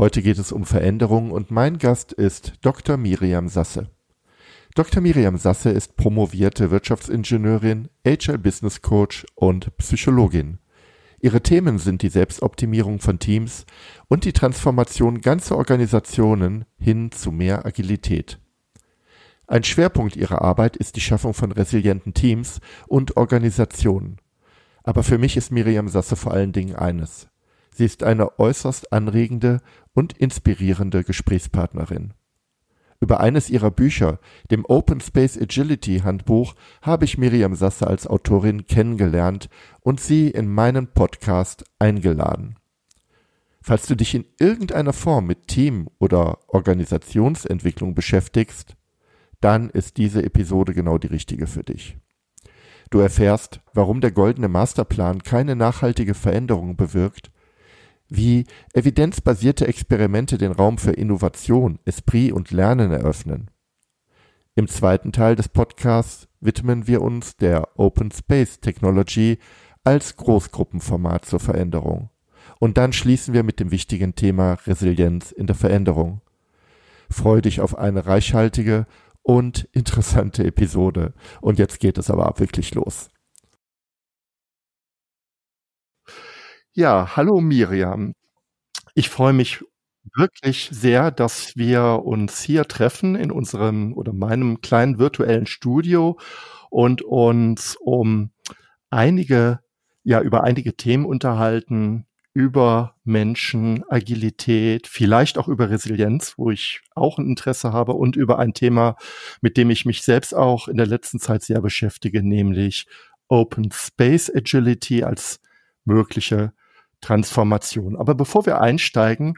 Heute geht es um Veränderungen und mein Gast ist Dr. Miriam Sasse. Dr. Miriam Sasse ist promovierte Wirtschaftsingenieurin, HR Business Coach und Psychologin. Ihre Themen sind die Selbstoptimierung von Teams und die Transformation ganzer Organisationen hin zu mehr Agilität. Ein Schwerpunkt ihrer Arbeit ist die Schaffung von resilienten Teams und Organisationen. Aber für mich ist Miriam Sasse vor allen Dingen eines. Sie ist eine äußerst anregende und inspirierende Gesprächspartnerin. Über eines ihrer Bücher, dem Open Space Agility Handbuch, habe ich Miriam Sasse als Autorin kennengelernt und sie in meinen Podcast eingeladen. Falls du dich in irgendeiner Form mit Team- oder Organisationsentwicklung beschäftigst, dann ist diese Episode genau die richtige für dich. Du erfährst, warum der goldene Masterplan keine nachhaltige Veränderung bewirkt wie evidenzbasierte Experimente den Raum für Innovation, Esprit und Lernen eröffnen. Im zweiten Teil des Podcasts widmen wir uns der Open Space Technology als Großgruppenformat zur Veränderung. Und dann schließen wir mit dem wichtigen Thema Resilienz in der Veränderung. Freu dich auf eine reichhaltige und interessante Episode. Und jetzt geht es aber wirklich los. Ja, hallo Miriam. Ich freue mich wirklich sehr, dass wir uns hier treffen in unserem oder meinem kleinen virtuellen Studio und uns um einige, ja, über einige Themen unterhalten, über Menschen, Agilität, vielleicht auch über Resilienz, wo ich auch ein Interesse habe und über ein Thema, mit dem ich mich selbst auch in der letzten Zeit sehr beschäftige, nämlich Open Space Agility als mögliche Transformation. Aber bevor wir einsteigen,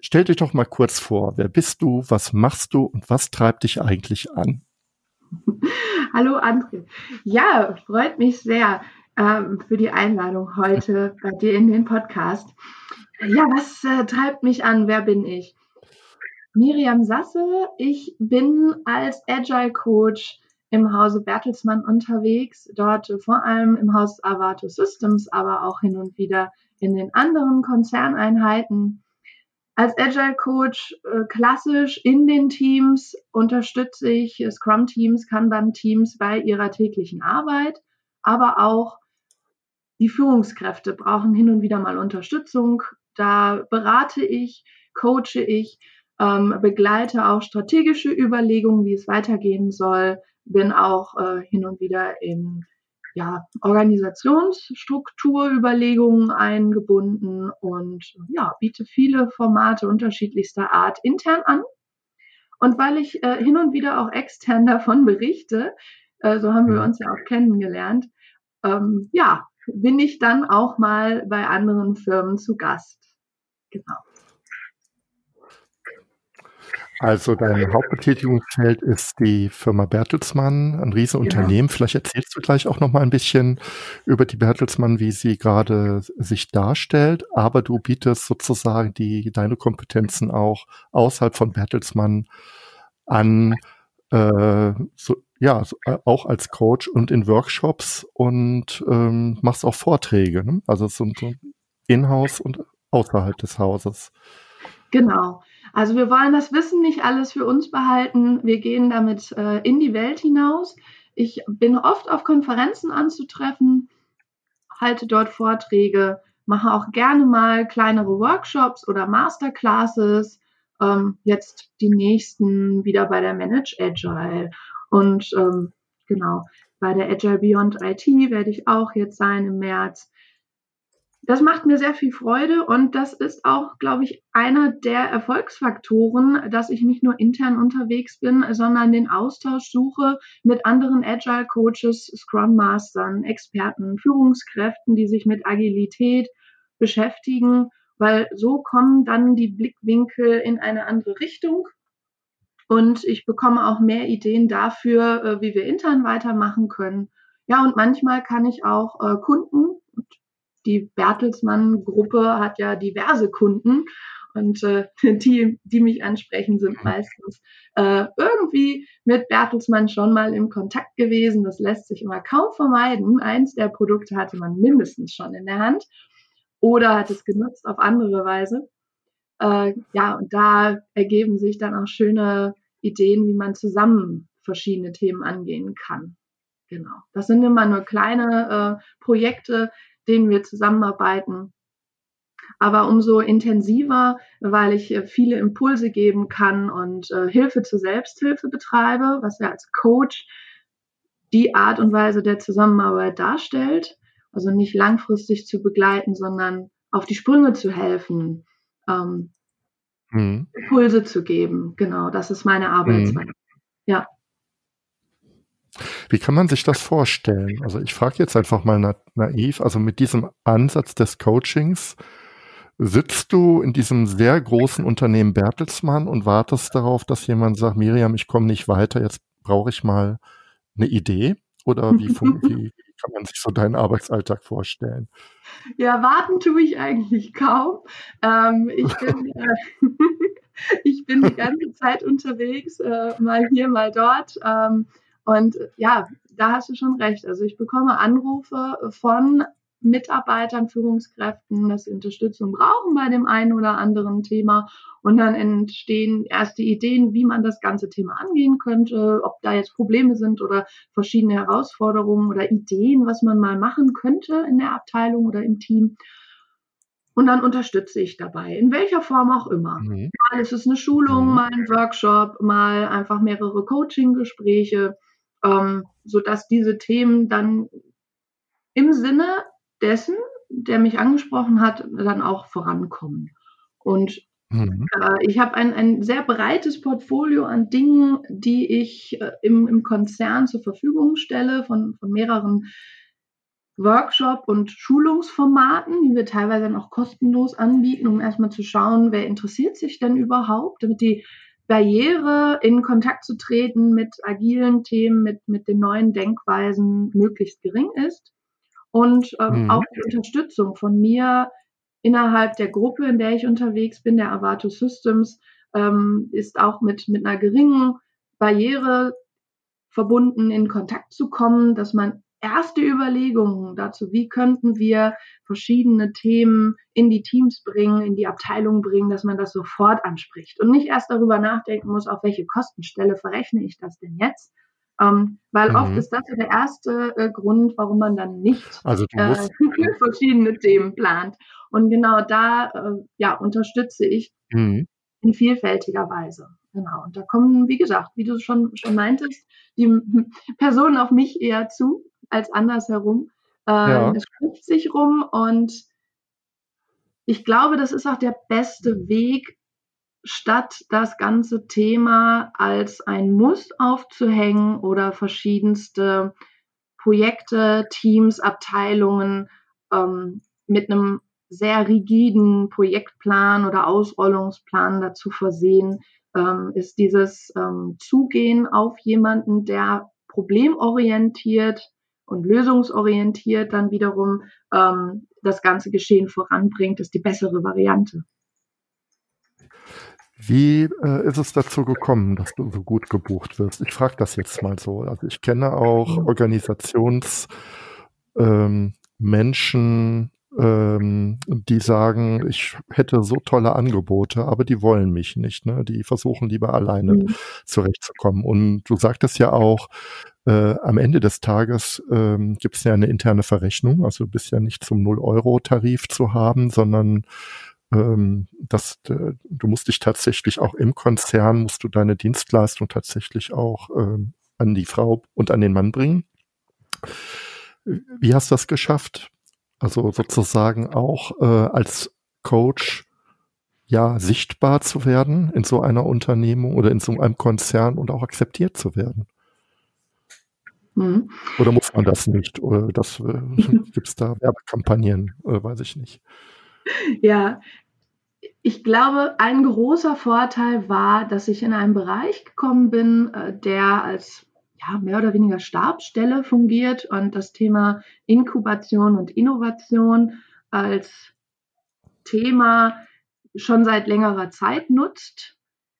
stell dich doch mal kurz vor. Wer bist du? Was machst du? Und was treibt dich eigentlich an? Hallo André. Ja, freut mich sehr ähm, für die Einladung heute bei dir in den Podcast. Ja, was äh, treibt mich an? Wer bin ich? Miriam Sasse. Ich bin als Agile Coach im Hause Bertelsmann unterwegs, dort vor allem im Haus Avato Systems, aber auch hin und wieder in den anderen Konzerneinheiten. Als Agile Coach äh, klassisch in den Teams unterstütze ich Scrum-Teams, Kanban-Teams bei ihrer täglichen Arbeit, aber auch die Führungskräfte brauchen hin und wieder mal Unterstützung. Da berate ich, coache ich, ähm, begleite auch strategische Überlegungen, wie es weitergehen soll, bin auch äh, hin und wieder in ja, Organisationsstrukturüberlegungen eingebunden und ja, biete viele Formate unterschiedlichster Art intern an. Und weil ich äh, hin und wieder auch extern davon berichte, äh, so haben wir uns ja auch kennengelernt, ähm, ja, bin ich dann auch mal bei anderen Firmen zu Gast. Genau. Also dein Hauptbetätigungsfeld ist die Firma Bertelsmann, ein Riesenunternehmen. Genau. Vielleicht erzählst du gleich auch noch mal ein bisschen über die Bertelsmann, wie sie gerade sich darstellt. Aber du bietest sozusagen die deine Kompetenzen auch außerhalb von Bertelsmann an, äh, so, ja, äh, auch als Coach und in Workshops und ähm, machst auch Vorträge. Ne? Also so, so in-house und außerhalb des Hauses. Genau. Also wir wollen das Wissen nicht alles für uns behalten. Wir gehen damit äh, in die Welt hinaus. Ich bin oft auf Konferenzen anzutreffen, halte dort Vorträge, mache auch gerne mal kleinere Workshops oder Masterclasses. Ähm, jetzt die nächsten wieder bei der Manage Agile. Und ähm, genau, bei der Agile Beyond IT werde ich auch jetzt sein im März das macht mir sehr viel Freude und das ist auch, glaube ich, einer der Erfolgsfaktoren, dass ich nicht nur intern unterwegs bin, sondern den Austausch suche mit anderen Agile Coaches, Scrum Mastern, Experten, Führungskräften, die sich mit Agilität beschäftigen weil so kommen dann die Blickwinkel in eine andere Richtung und ich bekomme auch mehr Ideen dafür, äh, wie wir intern weitermachen können. Ja, und manchmal kann ich auch äh, Kunden, die Bertelsmann-Gruppe hat ja diverse Kunden und äh, die, die mich ansprechen, sind meistens äh, irgendwie mit Bertelsmann schon mal im Kontakt gewesen. Das lässt sich immer kaum vermeiden. Eins der Produkte hatte man mindestens schon in der Hand oder hat es genutzt auf andere Weise. Äh, ja, und da ergeben sich dann auch schöne Ideen, wie man zusammen verschiedene Themen angehen kann. Genau. Das sind immer nur kleine äh, Projekte, denen wir zusammenarbeiten. Aber umso intensiver, weil ich äh, viele Impulse geben kann und äh, Hilfe zur Selbsthilfe betreibe, was ja als Coach die Art und Weise der Zusammenarbeit darstellt. Also nicht langfristig zu begleiten, sondern auf die Sprünge zu helfen, ähm, mhm. Impulse zu geben. Genau, das ist meine Arbeitsweise. Mhm. Ja. Wie kann man sich das vorstellen? Also ich frage jetzt einfach mal na naiv, also mit diesem Ansatz des Coachings, sitzt du in diesem sehr großen Unternehmen Bertelsmann und wartest darauf, dass jemand sagt, Miriam, ich komme nicht weiter, jetzt brauche ich mal eine Idee? Oder wie, wie, kann man sich so deinen Arbeitsalltag vorstellen? Ja, warten tue ich eigentlich kaum. Ähm, ich, bin, äh, ich bin die ganze Zeit unterwegs, äh, mal hier, mal dort. Ähm, und ja, da hast du schon recht. Also ich bekomme Anrufe von Mitarbeitern, Führungskräften, dass sie Unterstützung brauchen bei dem einen oder anderen Thema. Und dann entstehen erste Ideen, wie man das ganze Thema angehen könnte, ob da jetzt Probleme sind oder verschiedene Herausforderungen oder Ideen, was man mal machen könnte in der Abteilung oder im Team. Und dann unterstütze ich dabei, in welcher Form auch immer. Mhm. Mal ist es eine Schulung, mhm. mal ein Workshop, mal einfach mehrere Coaching-Gespräche, ähm, sodass diese Themen dann im Sinne dessen, der mich angesprochen hat, dann auch vorankommen. Und mhm. äh, ich habe ein, ein sehr breites Portfolio an Dingen, die ich äh, im, im Konzern zur Verfügung stelle, von, von mehreren Workshop- und Schulungsformaten, die wir teilweise noch kostenlos anbieten, um erstmal zu schauen, wer interessiert sich denn überhaupt, damit die Barriere, in Kontakt zu treten mit agilen Themen, mit, mit den neuen Denkweisen möglichst gering ist und ähm, mhm. auch die Unterstützung von mir innerhalb der Gruppe, in der ich unterwegs bin, der Avato Systems, ähm, ist auch mit, mit einer geringen Barriere verbunden, in Kontakt zu kommen, dass man erste Überlegungen dazu, wie könnten wir verschiedene Themen in die Teams bringen, in die Abteilung bringen, dass man das sofort anspricht und nicht erst darüber nachdenken muss, auf welche Kostenstelle verrechne ich das denn jetzt, ähm, weil mhm. oft ist das der erste äh, Grund, warum man dann nicht also äh, verschiedene Themen plant. Und genau da äh, ja, unterstütze ich mhm. in vielfältiger Weise. Genau. Und da kommen, wie gesagt, wie du schon, schon meintest, die Personen auf mich eher zu als andersherum. Ähm, ja. Es spricht sich rum und ich glaube, das ist auch der beste Weg, statt das ganze Thema als ein Muss aufzuhängen oder verschiedenste Projekte, Teams, Abteilungen ähm, mit einem sehr rigiden Projektplan oder Ausrollungsplan dazu versehen, ähm, ist dieses ähm, Zugehen auf jemanden, der problemorientiert und lösungsorientiert dann wiederum ähm, das ganze Geschehen voranbringt, ist die bessere Variante. Wie äh, ist es dazu gekommen, dass du so gut gebucht wirst? Ich frage das jetzt mal so. Also ich kenne auch Organisationsmenschen, ähm, ähm, die sagen, ich hätte so tolle Angebote, aber die wollen mich nicht. Ne? Die versuchen lieber alleine mhm. zurechtzukommen. Und du sagtest ja auch, äh, am Ende des Tages ähm, gibt es ja eine interne Verrechnung. Also du bist ja nicht zum Null-Euro-Tarif zu haben, sondern ähm, dass äh, du musst dich tatsächlich auch im Konzern, musst du deine Dienstleistung tatsächlich auch ähm, an die Frau und an den Mann bringen. Wie hast du das geschafft? Also sozusagen auch äh, als Coach ja sichtbar zu werden in so einer Unternehmung oder in so einem Konzern und auch akzeptiert zu werden. Mhm. Oder muss man das nicht? Oder das äh, gibt es da Werbekampagnen, äh, weiß ich nicht. Ja, ich glaube, ein großer Vorteil war, dass ich in einen Bereich gekommen bin, äh, der als ja, mehr oder weniger Stabsstelle fungiert und das Thema Inkubation und Innovation als Thema schon seit längerer Zeit nutzt.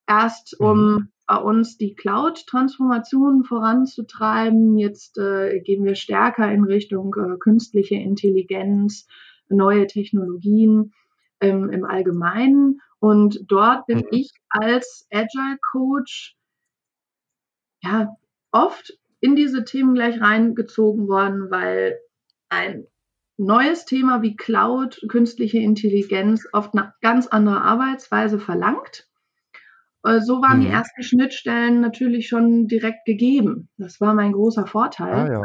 Erst um mhm. Bei uns die Cloud-Transformation voranzutreiben. Jetzt äh, gehen wir stärker in Richtung äh, künstliche Intelligenz, neue Technologien ähm, im Allgemeinen. Und dort bin mhm. ich als Agile Coach ja oft in diese Themen gleich reingezogen worden, weil ein neues Thema wie Cloud, künstliche Intelligenz oft eine ganz andere Arbeitsweise verlangt. Äh, so waren mhm. die ersten Schnittstellen natürlich schon direkt gegeben. Das war mein großer Vorteil. Ah, ja.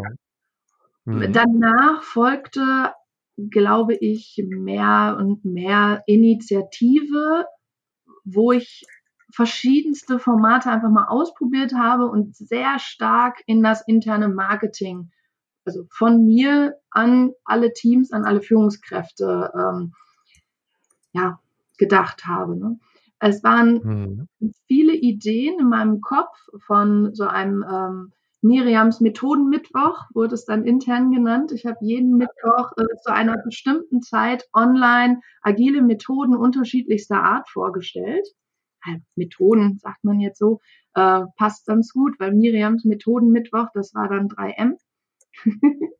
mhm. Danach folgte, glaube ich, mehr und mehr Initiative, wo ich verschiedenste Formate einfach mal ausprobiert habe und sehr stark in das interne Marketing also von mir an alle Teams, an alle Führungskräfte ähm, ja, gedacht habe. Ne? Es waren mhm. viele Ideen in meinem Kopf von so einem ähm, Miriams Methodenmittwoch, wurde es dann intern genannt. Ich habe jeden Mittwoch äh, zu einer bestimmten Zeit online agile Methoden unterschiedlichster Art vorgestellt. Methoden, sagt man jetzt so, äh, passt ganz gut, weil Miriams Methodenmittwoch, das war dann 3M.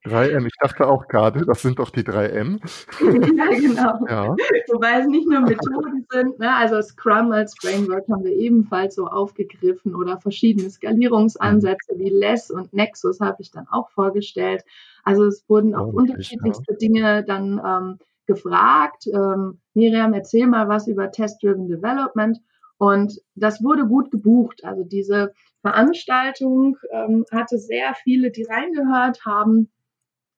3M, ich dachte auch gerade, das sind doch die 3M. ja, genau. Ja. Wobei es nicht nur Methoden sind, ne? also Scrum als Framework haben wir ebenfalls so aufgegriffen oder verschiedene Skalierungsansätze wie Less und Nexus habe ich dann auch vorgestellt. Also es wurden auch oh, unterschiedlichste ja. Dinge dann ähm, gefragt. Ähm, Miriam, erzähl mal was über Test-Driven Development. Und das wurde gut gebucht. Also diese Veranstaltung ähm, hatte sehr viele, die reingehört haben.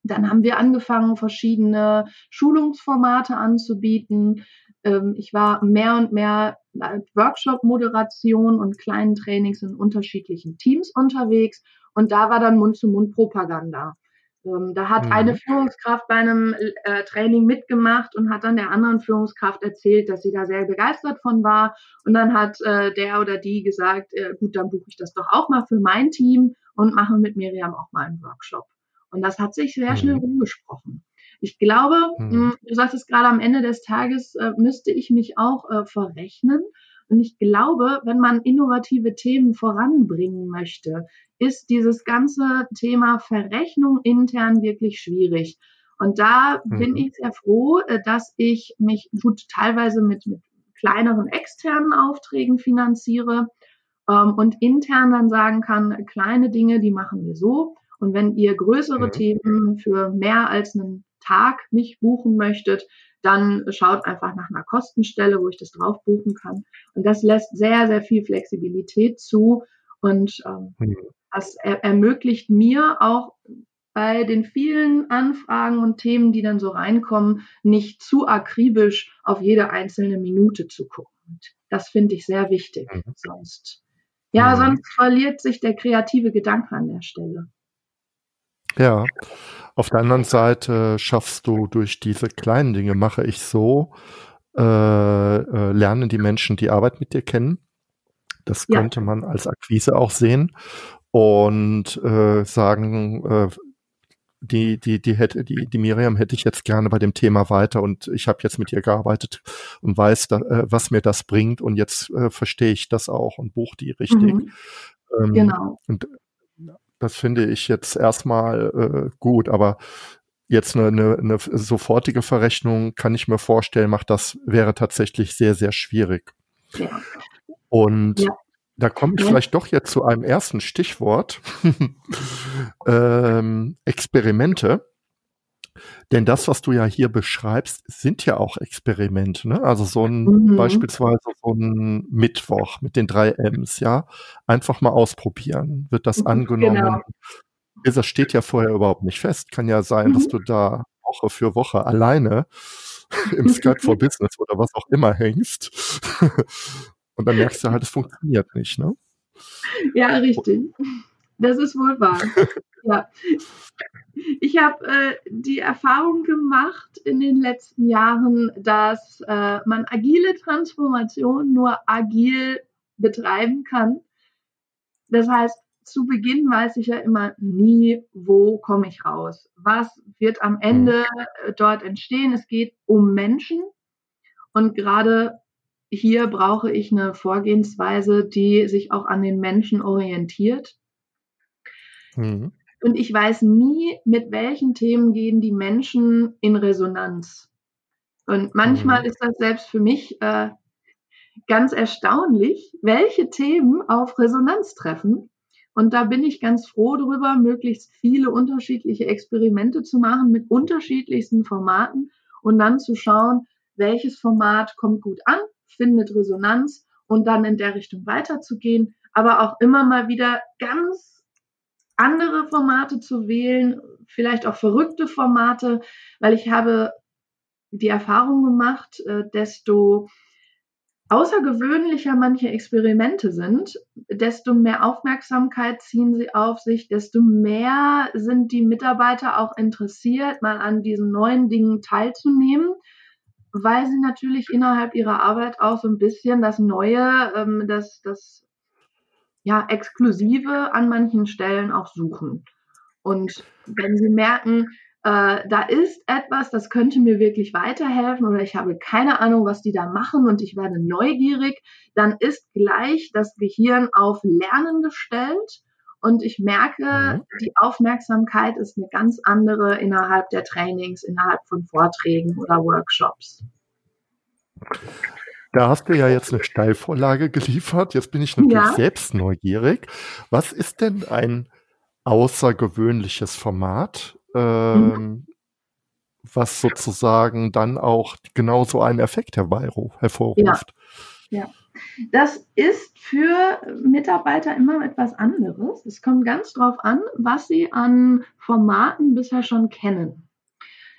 Dann haben wir angefangen, verschiedene Schulungsformate anzubieten. Ähm, ich war mehr und mehr Workshop-Moderation und kleinen Trainings in unterschiedlichen Teams unterwegs. Und da war dann Mund-zu-Mund-Propaganda. Ähm, da hat mhm. eine Führungskraft bei einem äh, Training mitgemacht und hat dann der anderen Führungskraft erzählt, dass sie da sehr begeistert von war. Und dann hat äh, der oder die gesagt, äh, gut, dann buche ich das doch auch mal für mein Team und mache mit Miriam auch mal einen Workshop. Und das hat sich sehr mhm. schnell rumgesprochen. Ich glaube, mhm. mh, du sagtest gerade am Ende des Tages, äh, müsste ich mich auch äh, verrechnen. Und ich glaube, wenn man innovative Themen voranbringen möchte, ist dieses ganze Thema Verrechnung intern wirklich schwierig. Und da mhm. bin ich sehr froh, äh, dass ich mich gut teilweise mit, mit kleineren externen Aufträgen finanziere ähm, und intern dann sagen kann, kleine Dinge, die machen wir so. Und wenn ihr größere mhm. Themen für mehr als einen Tag mich buchen möchtet, dann schaut einfach nach einer Kostenstelle, wo ich das drauf buchen kann. Und das lässt sehr, sehr viel Flexibilität zu und ähm, mhm. das er ermöglicht mir auch bei den vielen Anfragen und Themen, die dann so reinkommen, nicht zu akribisch auf jede einzelne Minute zu gucken. Und das finde ich sehr wichtig. Mhm. Sonst, ja, mhm. sonst verliert sich der kreative Gedanke an der Stelle. Ja, auf der anderen Seite schaffst du durch diese kleinen Dinge, mache ich so, äh, äh, lernen die Menschen die Arbeit mit dir kennen. Das ja. könnte man als Akquise auch sehen und äh, sagen, äh, die, die, die hätte, die, die Miriam hätte ich jetzt gerne bei dem Thema weiter und ich habe jetzt mit ihr gearbeitet und weiß, da, äh, was mir das bringt und jetzt äh, verstehe ich das auch und buche die richtig. Mhm. Ähm, genau. Und das finde ich jetzt erstmal äh, gut, aber jetzt eine, eine, eine sofortige Verrechnung kann ich mir vorstellen, macht das wäre tatsächlich sehr, sehr schwierig. Ja. Und ja. da komme ich ja. vielleicht doch jetzt zu einem ersten Stichwort. ähm, Experimente. Denn das, was du ja hier beschreibst, sind ja auch Experimente. Ne? Also so ein mhm. beispielsweise so ein Mittwoch mit den drei M's, ja. Einfach mal ausprobieren. Wird das mhm, angenommen? Genau. Das steht ja vorher überhaupt nicht fest. Kann ja sein, mhm. dass du da Woche für Woche alleine im Skype for Business oder was auch immer hängst. Und dann merkst du halt, es funktioniert nicht, ne? Ja, richtig. Das ist wohl wahr. ja. Ich habe äh, die Erfahrung gemacht in den letzten Jahren, dass äh, man agile Transformation nur agil betreiben kann. Das heißt, zu Beginn weiß ich ja immer nie, wo komme ich raus? Was wird am Ende mhm. dort entstehen? Es geht um Menschen. Und gerade hier brauche ich eine Vorgehensweise, die sich auch an den Menschen orientiert. Mhm. Und ich weiß nie, mit welchen Themen gehen die Menschen in Resonanz. Und manchmal mhm. ist das selbst für mich äh, ganz erstaunlich, welche Themen auf Resonanz treffen. Und da bin ich ganz froh darüber, möglichst viele unterschiedliche Experimente zu machen mit unterschiedlichsten Formaten und dann zu schauen, welches Format kommt gut an, findet Resonanz und dann in der Richtung weiterzugehen, aber auch immer mal wieder ganz andere Formate zu wählen, vielleicht auch verrückte Formate, weil ich habe die Erfahrung gemacht, äh, desto außergewöhnlicher manche Experimente sind, desto mehr Aufmerksamkeit ziehen sie auf sich, desto mehr sind die Mitarbeiter auch interessiert, mal an diesen neuen Dingen teilzunehmen, weil sie natürlich innerhalb ihrer Arbeit auch so ein bisschen das Neue, ähm, das, das ja, Exklusive an manchen Stellen auch suchen. Und wenn sie merken, äh, da ist etwas, das könnte mir wirklich weiterhelfen oder ich habe keine Ahnung, was die da machen und ich werde neugierig, dann ist gleich das Gehirn auf Lernen gestellt und ich merke, mhm. die Aufmerksamkeit ist eine ganz andere innerhalb der Trainings, innerhalb von Vorträgen oder Workshops. Da hast du ja jetzt eine Steilvorlage geliefert. Jetzt bin ich natürlich ja. selbst neugierig. Was ist denn ein außergewöhnliches Format, ähm, mhm. was sozusagen dann auch genauso einen Effekt hervorruft. Ja. ja. Das ist für Mitarbeiter immer etwas anderes. Es kommt ganz drauf an, was sie an Formaten bisher schon kennen.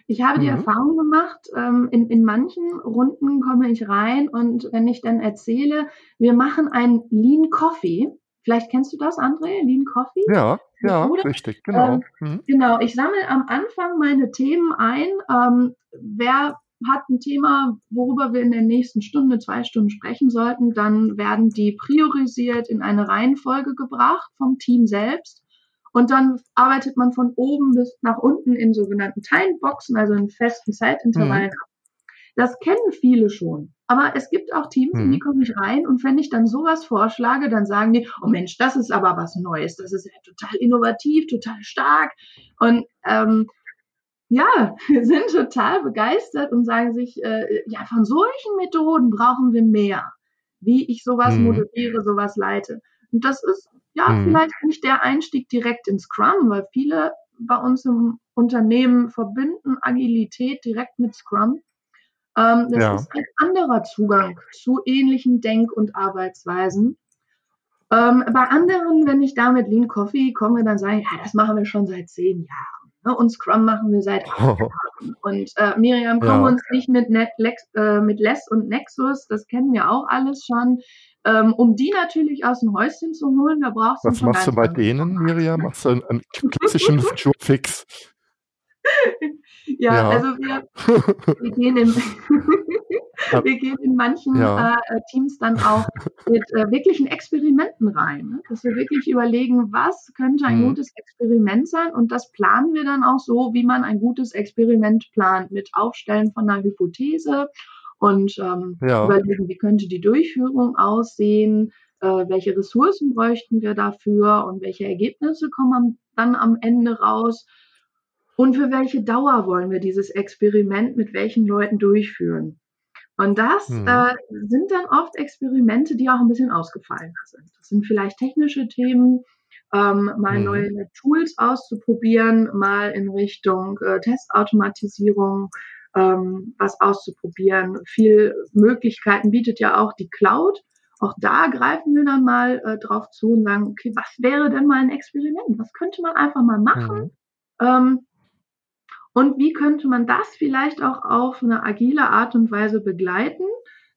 Ich habe die mhm. Erfahrung gemacht, ähm, in, in manchen Runden komme ich rein und wenn ich dann erzähle, wir machen ein Lean Coffee, Vielleicht kennst du das, André, Lean Coffee? Ja, ja, Oder? richtig, genau. Ähm, mhm. Genau, ich sammle am Anfang meine Themen ein. Ähm, wer hat ein Thema, worüber wir in der nächsten Stunde, zwei Stunden sprechen sollten, dann werden die priorisiert in eine Reihenfolge gebracht vom Team selbst. Und dann arbeitet man von oben bis nach unten in sogenannten Timeboxen, also in festen Zeitintervallen mhm. Das kennen viele schon. Aber es gibt auch Teams, in die mhm. komme ich rein und wenn ich dann sowas vorschlage, dann sagen die, oh Mensch, das ist aber was Neues, das ist ja total innovativ, total stark. Und ähm, ja, sind total begeistert und sagen sich, äh, ja, von solchen Methoden brauchen wir mehr, wie ich sowas mhm. moderiere, sowas leite. Und das ist ja mhm. vielleicht nicht der Einstieg direkt ins Scrum, weil viele bei uns im Unternehmen verbinden Agilität direkt mit Scrum. Ähm, das ja. ist ein anderer Zugang zu ähnlichen Denk- und Arbeitsweisen. Ähm, bei anderen, wenn ich da mit Lean Coffee komme, dann sage ich, ja, das machen wir schon seit zehn Jahren. Ne? Und Scrum machen wir seit acht Jahren. Und äh, Miriam, kommen ja. uns nicht mit, Net, Lex, äh, mit Less und Nexus, das kennen wir auch alles schon. Ähm, um die natürlich aus dem Häuschen zu holen, da brauchst du Was machst du bei denen, Miriam? Machst du einen, einen klassischen Fix? Ja, ja, also wir, wir, gehen in, wir gehen in manchen ja. äh, Teams dann auch mit äh, wirklichen Experimenten rein, ne? dass wir wirklich überlegen, was könnte ein mhm. gutes Experiment sein und das planen wir dann auch so, wie man ein gutes Experiment plant, mit Aufstellen von einer Hypothese und ähm, ja. überlegen, wie könnte die Durchführung aussehen, äh, welche Ressourcen bräuchten wir dafür und welche Ergebnisse kommen dann am Ende raus und für welche Dauer wollen wir dieses Experiment mit welchen Leuten durchführen. Und das mhm. äh, sind dann oft Experimente, die auch ein bisschen ausgefallener sind. Das sind vielleicht technische Themen, ähm, mal mhm. neue Tools auszuprobieren, mal in Richtung äh, Testautomatisierung ähm, was auszuprobieren. Viel Möglichkeiten bietet ja auch die Cloud. Auch da greifen wir dann mal äh, drauf zu und sagen, okay, was wäre denn mal ein Experiment? Was könnte man einfach mal machen? Mhm. Ähm, und wie könnte man das vielleicht auch auf eine agile Art und Weise begleiten?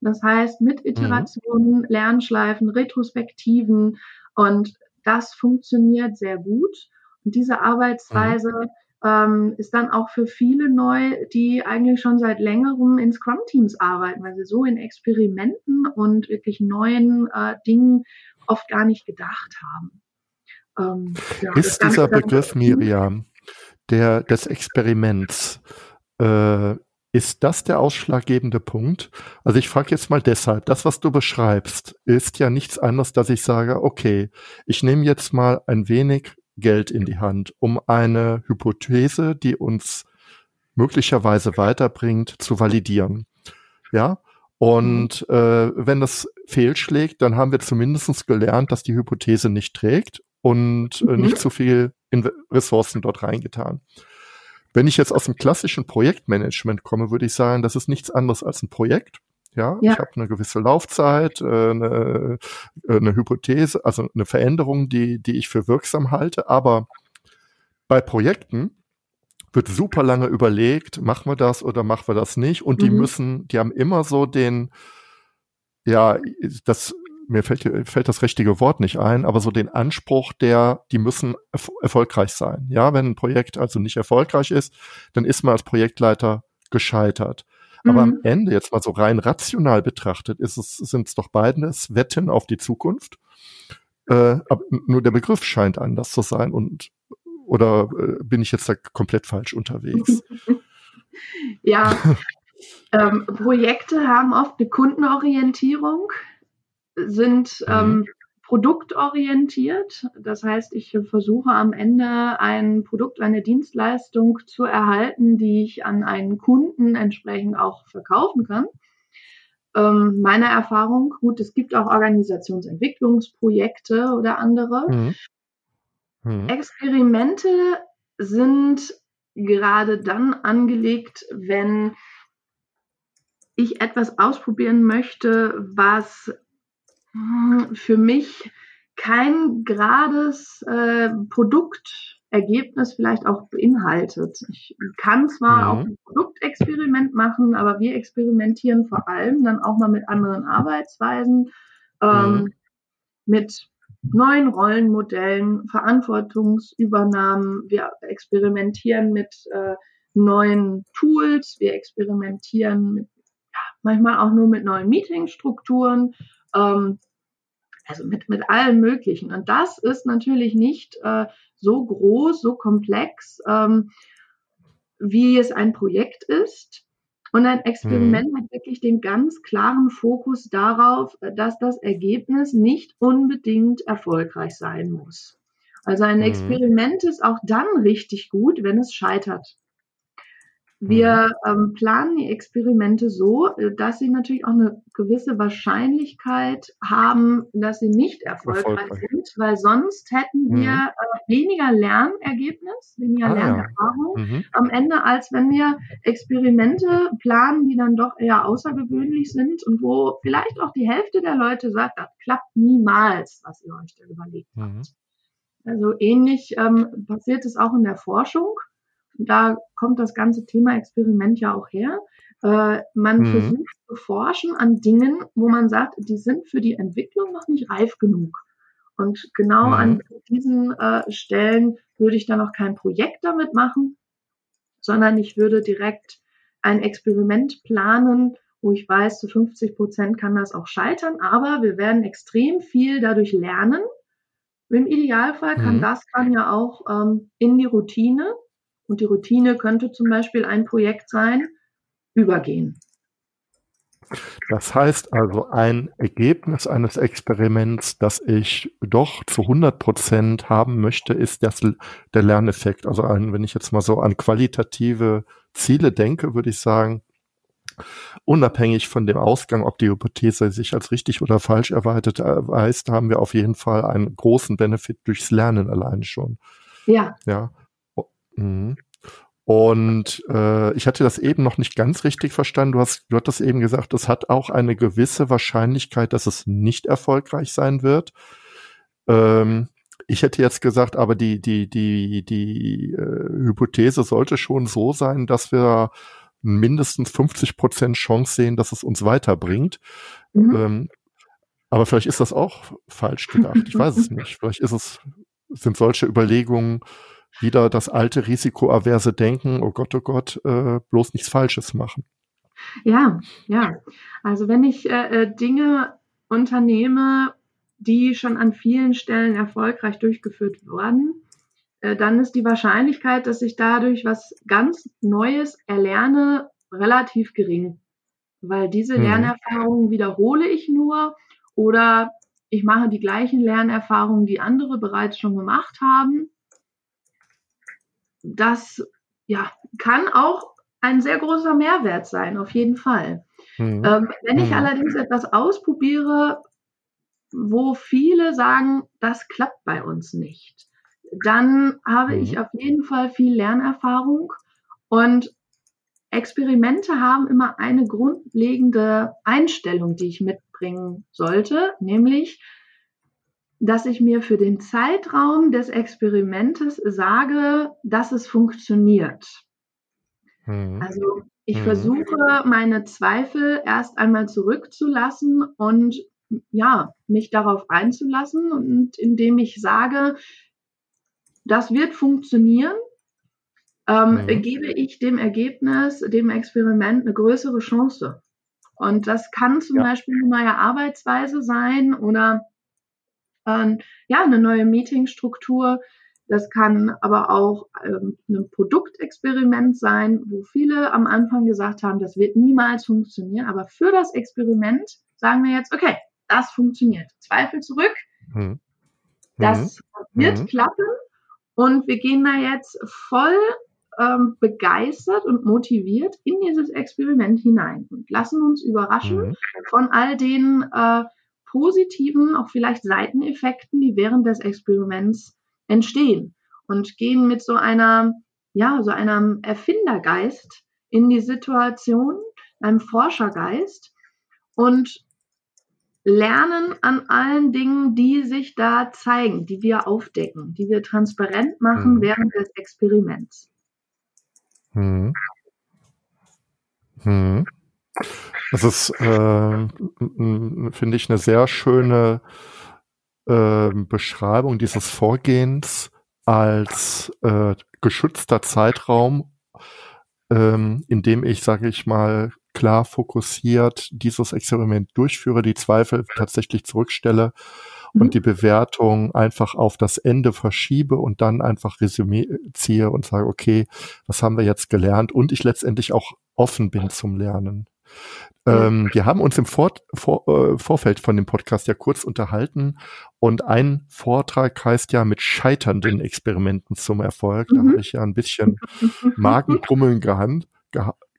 Das heißt, mit mhm. Iterationen, mhm. Lernschleifen, Retrospektiven. Und das funktioniert sehr gut. Und diese Arbeitsweise mhm. ähm, ist dann auch für viele neu, die eigentlich schon seit längerem in Scrum-Teams arbeiten, weil sie so in Experimenten und wirklich neuen äh, Dingen oft gar nicht gedacht haben. Ähm, ja, ist dieser Begriff, Miriam, der, des Experiments, äh, ist das der ausschlaggebende Punkt? Also ich frage jetzt mal deshalb, das, was du beschreibst, ist ja nichts anderes, dass ich sage, okay, ich nehme jetzt mal ein wenig Geld in die Hand, um eine Hypothese, die uns möglicherweise weiterbringt, zu validieren. Ja, und mhm. äh, wenn das fehlschlägt, dann haben wir zumindest gelernt, dass die Hypothese nicht trägt und äh, nicht zu viel in Ressourcen dort reingetan. Wenn ich jetzt aus dem klassischen Projektmanagement komme, würde ich sagen, das ist nichts anderes als ein Projekt. Ja, ja. ich habe eine gewisse Laufzeit, äh, eine, äh, eine Hypothese, also eine Veränderung, die, die ich für wirksam halte. Aber bei Projekten wird super lange überlegt, machen wir das oder machen wir das nicht. Und die mhm. müssen, die haben immer so den, ja, das mir fällt, fällt das richtige Wort nicht ein, aber so den Anspruch, der, die müssen erf erfolgreich sein. Ja, wenn ein Projekt also nicht erfolgreich ist, dann ist man als Projektleiter gescheitert. Mhm. Aber am mhm. Ende, jetzt mal so rein rational betrachtet, ist es, sind es doch beides Wetten auf die Zukunft. Äh, nur der Begriff scheint anders zu sein und oder äh, bin ich jetzt da komplett falsch unterwegs? ja, ähm, Projekte haben oft eine Kundenorientierung sind mhm. ähm, produktorientiert. Das heißt, ich versuche am Ende ein Produkt, eine Dienstleistung zu erhalten, die ich an einen Kunden entsprechend auch verkaufen kann. Ähm, meiner Erfahrung, gut, es gibt auch Organisationsentwicklungsprojekte oder andere. Mhm. Mhm. Experimente sind gerade dann angelegt, wenn ich etwas ausprobieren möchte, was für mich kein gerades äh, Produktergebnis vielleicht auch beinhaltet. Ich kann zwar mhm. auch ein Produktexperiment machen, aber wir experimentieren vor allem dann auch mal mit anderen Arbeitsweisen, ähm, mhm. mit neuen Rollenmodellen, Verantwortungsübernahmen. Wir experimentieren mit äh, neuen Tools, wir experimentieren mit, ja, manchmal auch nur mit neuen Meetingstrukturen ähm, also mit, mit allem Möglichen. Und das ist natürlich nicht äh, so groß, so komplex, ähm, wie es ein Projekt ist. Und ein Experiment mhm. hat wirklich den ganz klaren Fokus darauf, dass das Ergebnis nicht unbedingt erfolgreich sein muss. Also ein mhm. Experiment ist auch dann richtig gut, wenn es scheitert. Wir mhm. ähm, planen die Experimente so, äh, dass sie natürlich auch eine gewisse Wahrscheinlichkeit haben, dass sie nicht erfolgreich, erfolgreich. sind, weil sonst hätten wir mhm. äh, weniger Lernergebnis, weniger ah, Lernerfahrung ja. mhm. am Ende, als wenn wir Experimente planen, die dann doch eher außergewöhnlich sind und wo vielleicht auch die Hälfte der Leute sagt, das klappt niemals, was ihr euch da überlegt habt. Mhm. Also ähnlich ähm, passiert es auch in der Forschung da kommt das ganze Thema Experiment ja auch her. Äh, man mhm. versucht zu forschen an Dingen, wo man sagt, die sind für die Entwicklung noch nicht reif genug. Und genau mhm. an diesen äh, Stellen würde ich dann auch kein Projekt damit machen, sondern ich würde direkt ein Experiment planen, wo ich weiß, zu 50 Prozent kann das auch scheitern, aber wir werden extrem viel dadurch lernen. Im Idealfall kann mhm. das dann ja auch ähm, in die Routine und die Routine könnte zum Beispiel ein Projekt sein, übergehen. Das heißt also, ein Ergebnis eines Experiments, das ich doch zu 100 Prozent haben möchte, ist das, der Lerneffekt. Also ein, wenn ich jetzt mal so an qualitative Ziele denke, würde ich sagen, unabhängig von dem Ausgang, ob die Hypothese sich als richtig oder falsch erweitert erweist, haben wir auf jeden Fall einen großen Benefit durchs Lernen allein schon. Ja. Ja. Mhm. Und äh, ich hatte das eben noch nicht ganz richtig verstanden. Du hast, du hattest eben gesagt, es hat auch eine gewisse Wahrscheinlichkeit, dass es nicht erfolgreich sein wird. Ähm, ich hätte jetzt gesagt, aber die, die, die, die äh, Hypothese sollte schon so sein, dass wir mindestens 50 Prozent Chance sehen, dass es uns weiterbringt. Mhm. Ähm, Aber vielleicht ist das auch falsch gedacht. Ich weiß es nicht. Vielleicht ist es, sind solche Überlegungen wieder das alte risikoaverse Denken, oh Gott, oh Gott, äh, bloß nichts Falsches machen. Ja, ja. Also wenn ich äh, äh Dinge unternehme, die schon an vielen Stellen erfolgreich durchgeführt wurden, äh, dann ist die Wahrscheinlichkeit, dass ich dadurch was ganz Neues erlerne, relativ gering. Weil diese mhm. Lernerfahrungen wiederhole ich nur oder ich mache die gleichen Lernerfahrungen, die andere bereits schon gemacht haben. Das ja, kann auch ein sehr großer Mehrwert sein, auf jeden Fall. Mhm. Ähm, wenn ich mhm. allerdings etwas ausprobiere, wo viele sagen, das klappt bei uns nicht, dann habe mhm. ich auf jeden Fall viel Lernerfahrung und Experimente haben immer eine grundlegende Einstellung, die ich mitbringen sollte, nämlich, dass ich mir für den Zeitraum des Experimentes sage, dass es funktioniert. Mhm. Also ich mhm. versuche meine Zweifel erst einmal zurückzulassen und ja, mich darauf einzulassen und indem ich sage, das wird funktionieren, ähm, mhm. gebe ich dem Ergebnis, dem Experiment eine größere Chance. Und das kann zum ja. Beispiel eine neue Arbeitsweise sein oder ähm, ja, eine neue Meetingstruktur. Das kann aber auch ähm, ein Produktexperiment sein, wo viele am Anfang gesagt haben, das wird niemals funktionieren. Aber für das Experiment sagen wir jetzt, okay, das funktioniert. Zweifel zurück. Mhm. Das mhm. wird mhm. klappen. Und wir gehen da jetzt voll ähm, begeistert und motiviert in dieses Experiment hinein und lassen uns überraschen mhm. von all den äh, positiven, auch vielleicht Seiteneffekten, die während des Experiments entstehen und gehen mit so einer, ja, so einem Erfindergeist in die Situation, einem Forschergeist und lernen an allen Dingen, die sich da zeigen, die wir aufdecken, die wir transparent machen mhm. während des Experiments. Mhm. Mhm. Das ist, äh, finde ich, eine sehr schöne äh, Beschreibung dieses Vorgehens als äh, geschützter Zeitraum, ähm, in dem ich, sage ich mal, klar fokussiert dieses Experiment durchführe, die Zweifel tatsächlich zurückstelle mhm. und die Bewertung einfach auf das Ende verschiebe und dann einfach Resümee ziehe und sage, okay, was haben wir jetzt gelernt? Und ich letztendlich auch offen bin zum Lernen. Ähm, wir haben uns im Vor Vor äh, Vorfeld von dem Podcast ja kurz unterhalten und ein Vortrag heißt ja mit scheiternden Experimenten zum Erfolg. Da mhm. habe ich ja ein bisschen Magenkrummeln geha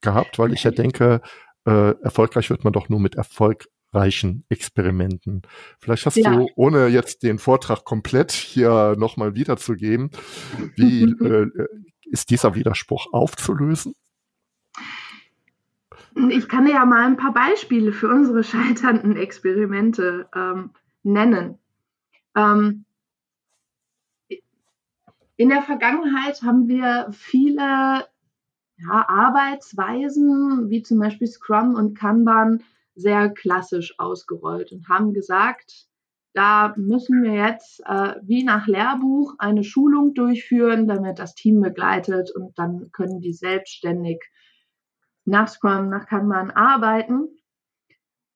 gehabt, weil ich ja denke, äh, erfolgreich wird man doch nur mit erfolgreichen Experimenten. Vielleicht hast ja. du, ohne jetzt den Vortrag komplett hier nochmal wiederzugeben, wie äh, ist dieser Widerspruch aufzulösen? Ich kann ja mal ein paar Beispiele für unsere scheiternden Experimente ähm, nennen. Ähm, in der Vergangenheit haben wir viele ja, Arbeitsweisen, wie zum Beispiel Scrum und Kanban, sehr klassisch ausgerollt und haben gesagt, da müssen wir jetzt äh, wie nach Lehrbuch eine Schulung durchführen, damit das Team begleitet und dann können die selbstständig nach Scrum, nach Kanban arbeiten.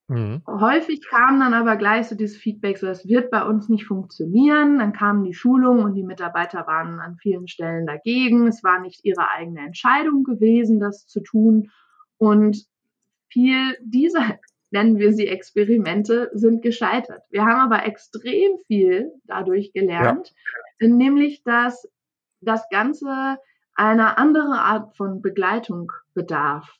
Mhm. Häufig kam dann aber gleich so dieses Feedback, so das wird bei uns nicht funktionieren. Dann kamen die Schulungen und die Mitarbeiter waren an vielen Stellen dagegen. Es war nicht ihre eigene Entscheidung gewesen, das zu tun. Und viel dieser, nennen wir sie Experimente, sind gescheitert. Wir haben aber extrem viel dadurch gelernt, ja. nämlich dass das Ganze eine andere Art von Begleitung bedarf.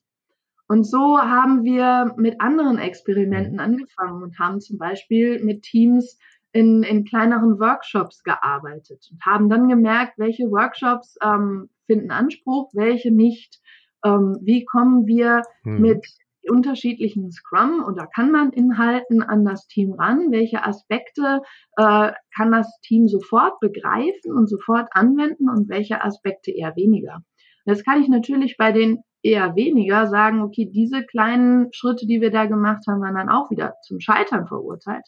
Und so haben wir mit anderen Experimenten mhm. angefangen und haben zum Beispiel mit Teams in, in kleineren Workshops gearbeitet und haben dann gemerkt, welche Workshops ähm, finden Anspruch, welche nicht. Ähm, wie kommen wir hm. mit unterschiedlichen Scrum oder kann man Inhalten an das Team ran? Welche Aspekte äh, kann das Team sofort begreifen und sofort anwenden und welche Aspekte eher weniger? Das kann ich natürlich bei den eher weniger sagen, okay, diese kleinen Schritte, die wir da gemacht haben, waren dann auch wieder zum Scheitern verurteilt.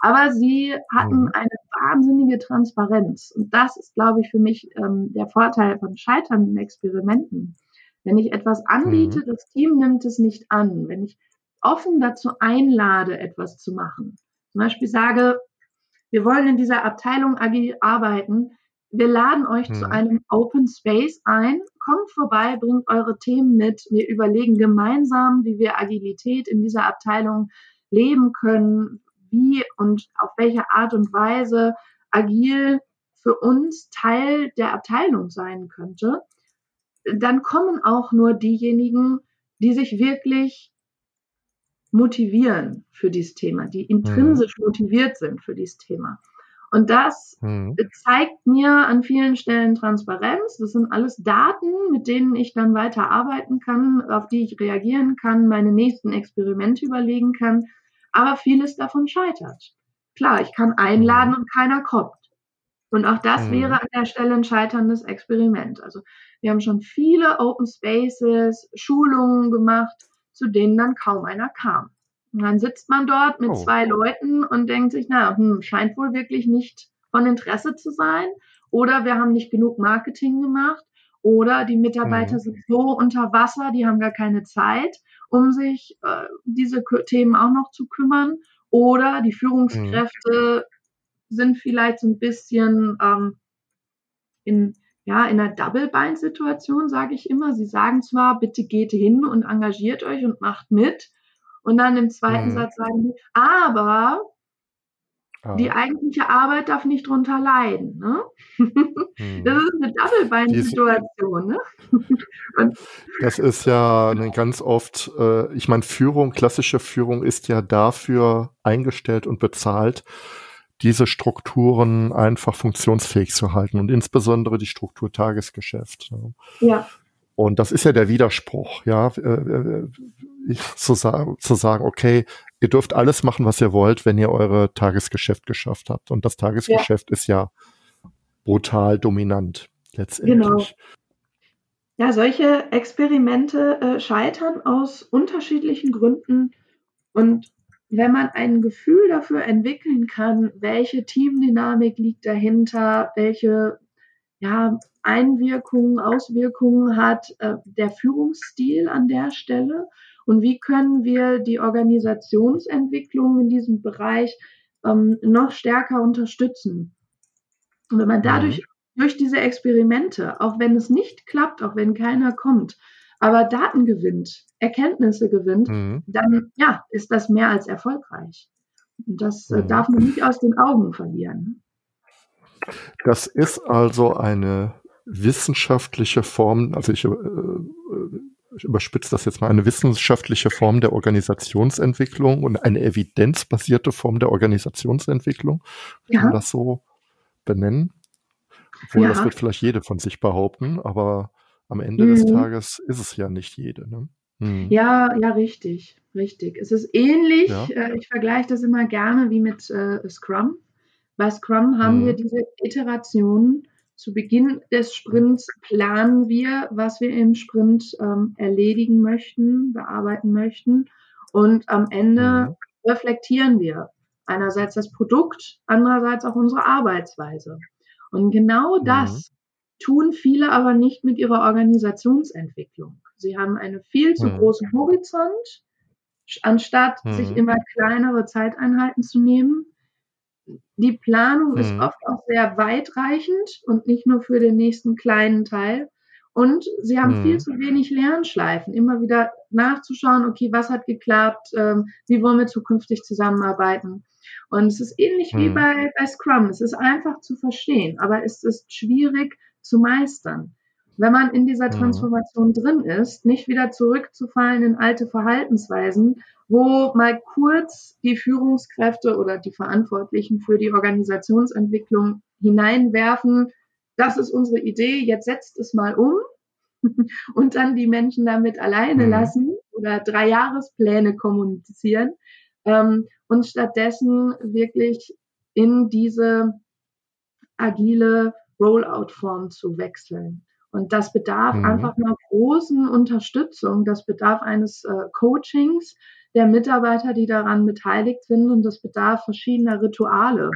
Aber sie hatten mhm. eine wahnsinnige Transparenz. Und das ist, glaube ich, für mich ähm, der Vorteil von scheiternden Experimenten. Wenn ich etwas anbiete, mhm. das Team nimmt es nicht an. Wenn ich offen dazu einlade, etwas zu machen. Zum Beispiel sage, wir wollen in dieser Abteilung agil arbeiten. Wir laden euch mhm. zu einem Open Space ein. Kommt vorbei, bringt eure Themen mit. Wir überlegen gemeinsam, wie wir Agilität in dieser Abteilung leben können, wie und auf welche Art und Weise agil für uns Teil der Abteilung sein könnte, dann kommen auch nur diejenigen, die sich wirklich motivieren für dieses Thema, die intrinsisch mhm. motiviert sind für dieses Thema. Und das mhm. zeigt mir an vielen Stellen Transparenz. Das sind alles Daten, mit denen ich dann weiter arbeiten kann, auf die ich reagieren kann, meine nächsten Experimente überlegen kann. Aber vieles davon scheitert. Klar, ich kann einladen mhm. und keiner kommt. Und auch das mhm. wäre an der Stelle ein scheiterndes Experiment. Also wir haben schon viele Open Spaces, Schulungen gemacht, zu denen dann kaum einer kam. Und dann sitzt man dort mit oh. zwei Leuten und denkt sich, na, hm, scheint wohl wirklich nicht von Interesse zu sein. Oder wir haben nicht genug Marketing gemacht. Oder die Mitarbeiter mhm. sind so unter Wasser, die haben gar keine Zeit, um sich äh, diese Themen auch noch zu kümmern. Oder die Führungskräfte mhm. sind vielleicht so ein bisschen ähm, in ja, in einer Double-Bind-Situation sage ich immer, sie sagen zwar, bitte geht hin und engagiert euch und macht mit. Und dann im zweiten mhm. Satz sagen sie, aber ah. die eigentliche Arbeit darf nicht drunter leiden. Ne? Mhm. Das ist eine Double-Bind-Situation. Ne? das ist ja ganz oft, äh, ich meine, Führung, klassische Führung ist ja dafür eingestellt und bezahlt, diese Strukturen einfach funktionsfähig zu halten und insbesondere die Struktur Tagesgeschäft. Ja. Und das ist ja der Widerspruch, ja, äh, äh, zu, sagen, zu sagen, okay, ihr dürft alles machen, was ihr wollt, wenn ihr eure Tagesgeschäft geschafft habt. Und das Tagesgeschäft ja. ist ja brutal dominant letztendlich. Genau. Ja, solche Experimente äh, scheitern aus unterschiedlichen Gründen. Und wenn man ein Gefühl dafür entwickeln kann, welche Teamdynamik liegt dahinter, welche ja, Einwirkungen, Auswirkungen hat äh, der Führungsstil an der Stelle und wie können wir die Organisationsentwicklung in diesem Bereich ähm, noch stärker unterstützen. Und wenn man dadurch mhm. durch diese Experimente, auch wenn es nicht klappt, auch wenn keiner kommt, aber Daten gewinnt, Erkenntnisse gewinnt, mhm. dann ja, ist das mehr als erfolgreich. Und das äh, mhm. darf man nicht aus den Augen verlieren. Das ist also eine wissenschaftliche Form, also ich, äh, ich überspitze das jetzt mal, eine wissenschaftliche Form der Organisationsentwicklung und eine evidenzbasierte Form der Organisationsentwicklung. Kann ja. man das so benennen? Obwohl, ja. das wird vielleicht jede von sich behaupten, aber am Ende mhm. des Tages ist es ja nicht jede. Ne? Mhm. Ja, ja, richtig, richtig. Es ist ähnlich, ja. äh, ich vergleiche das immer gerne wie mit äh, Scrum. Bei Scrum haben mhm. wir diese Iterationen. Zu Beginn des Sprints planen wir, was wir im Sprint ähm, erledigen möchten, bearbeiten möchten. Und am Ende mhm. reflektieren wir einerseits das Produkt, andererseits auch unsere Arbeitsweise. Und genau mhm. das tun viele aber nicht mit ihrer Organisationsentwicklung. Sie haben einen viel zu mhm. großen Horizont, anstatt sich immer kleinere Zeiteinheiten zu nehmen. Die Planung mhm. ist oft auch sehr weitreichend und nicht nur für den nächsten kleinen Teil. Und sie haben viel mhm. zu wenig Lernschleifen, immer wieder nachzuschauen, okay, was hat geklappt, ähm, wie wollen wir zukünftig zusammenarbeiten. Und es ist ähnlich wie mhm. bei, bei Scrum. Es ist einfach zu verstehen, aber es ist schwierig, zu meistern. Wenn man in dieser mhm. Transformation drin ist, nicht wieder zurückzufallen in alte Verhaltensweisen, wo mal kurz die Führungskräfte oder die Verantwortlichen für die Organisationsentwicklung hineinwerfen, das ist unsere Idee, jetzt setzt es mal um und dann die Menschen damit alleine mhm. lassen oder Dreijahrespläne kommunizieren ähm, und stattdessen wirklich in diese agile Rollout-Form zu wechseln. Und das bedarf mhm. einfach einer großen Unterstützung. Das bedarf eines äh, Coachings der Mitarbeiter, die daran beteiligt sind. Und das bedarf verschiedener Rituale,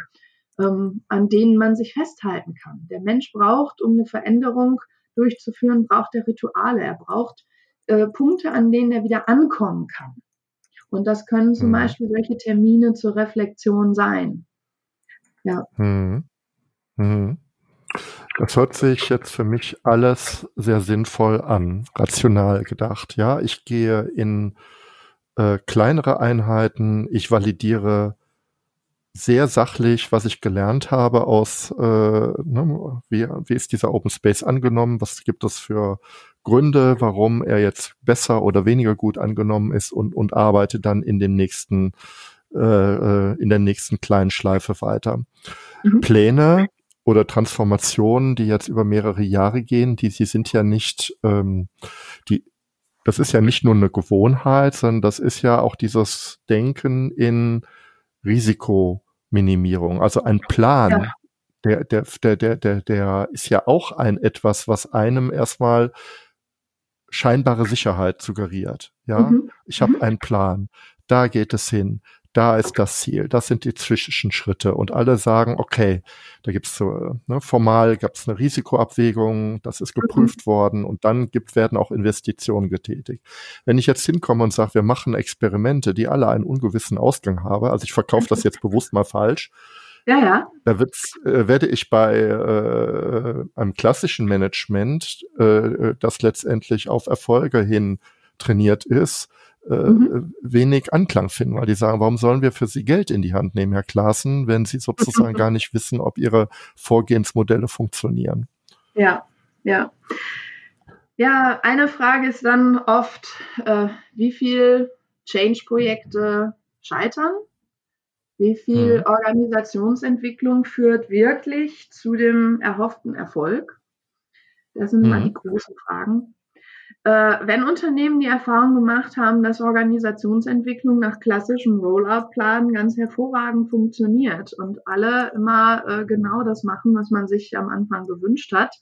ähm, an denen man sich festhalten kann. Der Mensch braucht, um eine Veränderung durchzuführen, braucht er Rituale. Er braucht äh, Punkte, an denen er wieder ankommen kann. Und das können zum mhm. Beispiel solche Termine zur Reflexion sein. Ja. Mhm. Mhm. Das hört sich jetzt für mich alles sehr sinnvoll an, rational gedacht. Ja, ich gehe in äh, kleinere Einheiten, ich validiere sehr sachlich, was ich gelernt habe aus, äh, ne, wie, wie ist dieser Open Space angenommen, was gibt es für Gründe, warum er jetzt besser oder weniger gut angenommen ist und, und arbeite dann in dem nächsten, äh, äh in der nächsten kleinen Schleife weiter. Mhm. Pläne oder Transformationen, die jetzt über mehrere Jahre gehen, die, die sind ja nicht, ähm, die, das ist ja nicht nur eine Gewohnheit, sondern das ist ja auch dieses Denken in Risikominimierung, also ein Plan. Der, der, der, der, der, der ist ja auch ein etwas, was einem erstmal scheinbare Sicherheit suggeriert. Ja, mhm. ich habe mhm. einen Plan. Da geht es hin da ist das Ziel, das sind die Zwischenschritte und alle sagen, okay, da gibt's so, ne, formal gab's eine Risikoabwägung, das ist geprüft mhm. worden und dann gibt, werden auch Investitionen getätigt. Wenn ich jetzt hinkomme und sage, wir machen Experimente, die alle einen ungewissen Ausgang haben, also ich verkaufe das jetzt bewusst mal falsch, ja, ja. Da wird's, äh, werde ich bei äh, einem klassischen Management, äh, das letztendlich auf Erfolge hin trainiert ist, äh, mhm. wenig Anklang finden, weil die sagen, warum sollen wir für sie Geld in die Hand nehmen, Herr Klaassen, wenn sie sozusagen gar nicht wissen, ob ihre Vorgehensmodelle funktionieren. Ja, ja. Ja, eine Frage ist dann oft, äh, wie viel Change-Projekte scheitern? Wie viel mhm. Organisationsentwicklung führt wirklich zu dem erhofften Erfolg? Das sind mhm. mal die großen Fragen. Äh, wenn Unternehmen die Erfahrung gemacht haben, dass Organisationsentwicklung nach klassischem Rollout-Plan ganz hervorragend funktioniert und alle immer äh, genau das machen, was man sich am Anfang gewünscht hat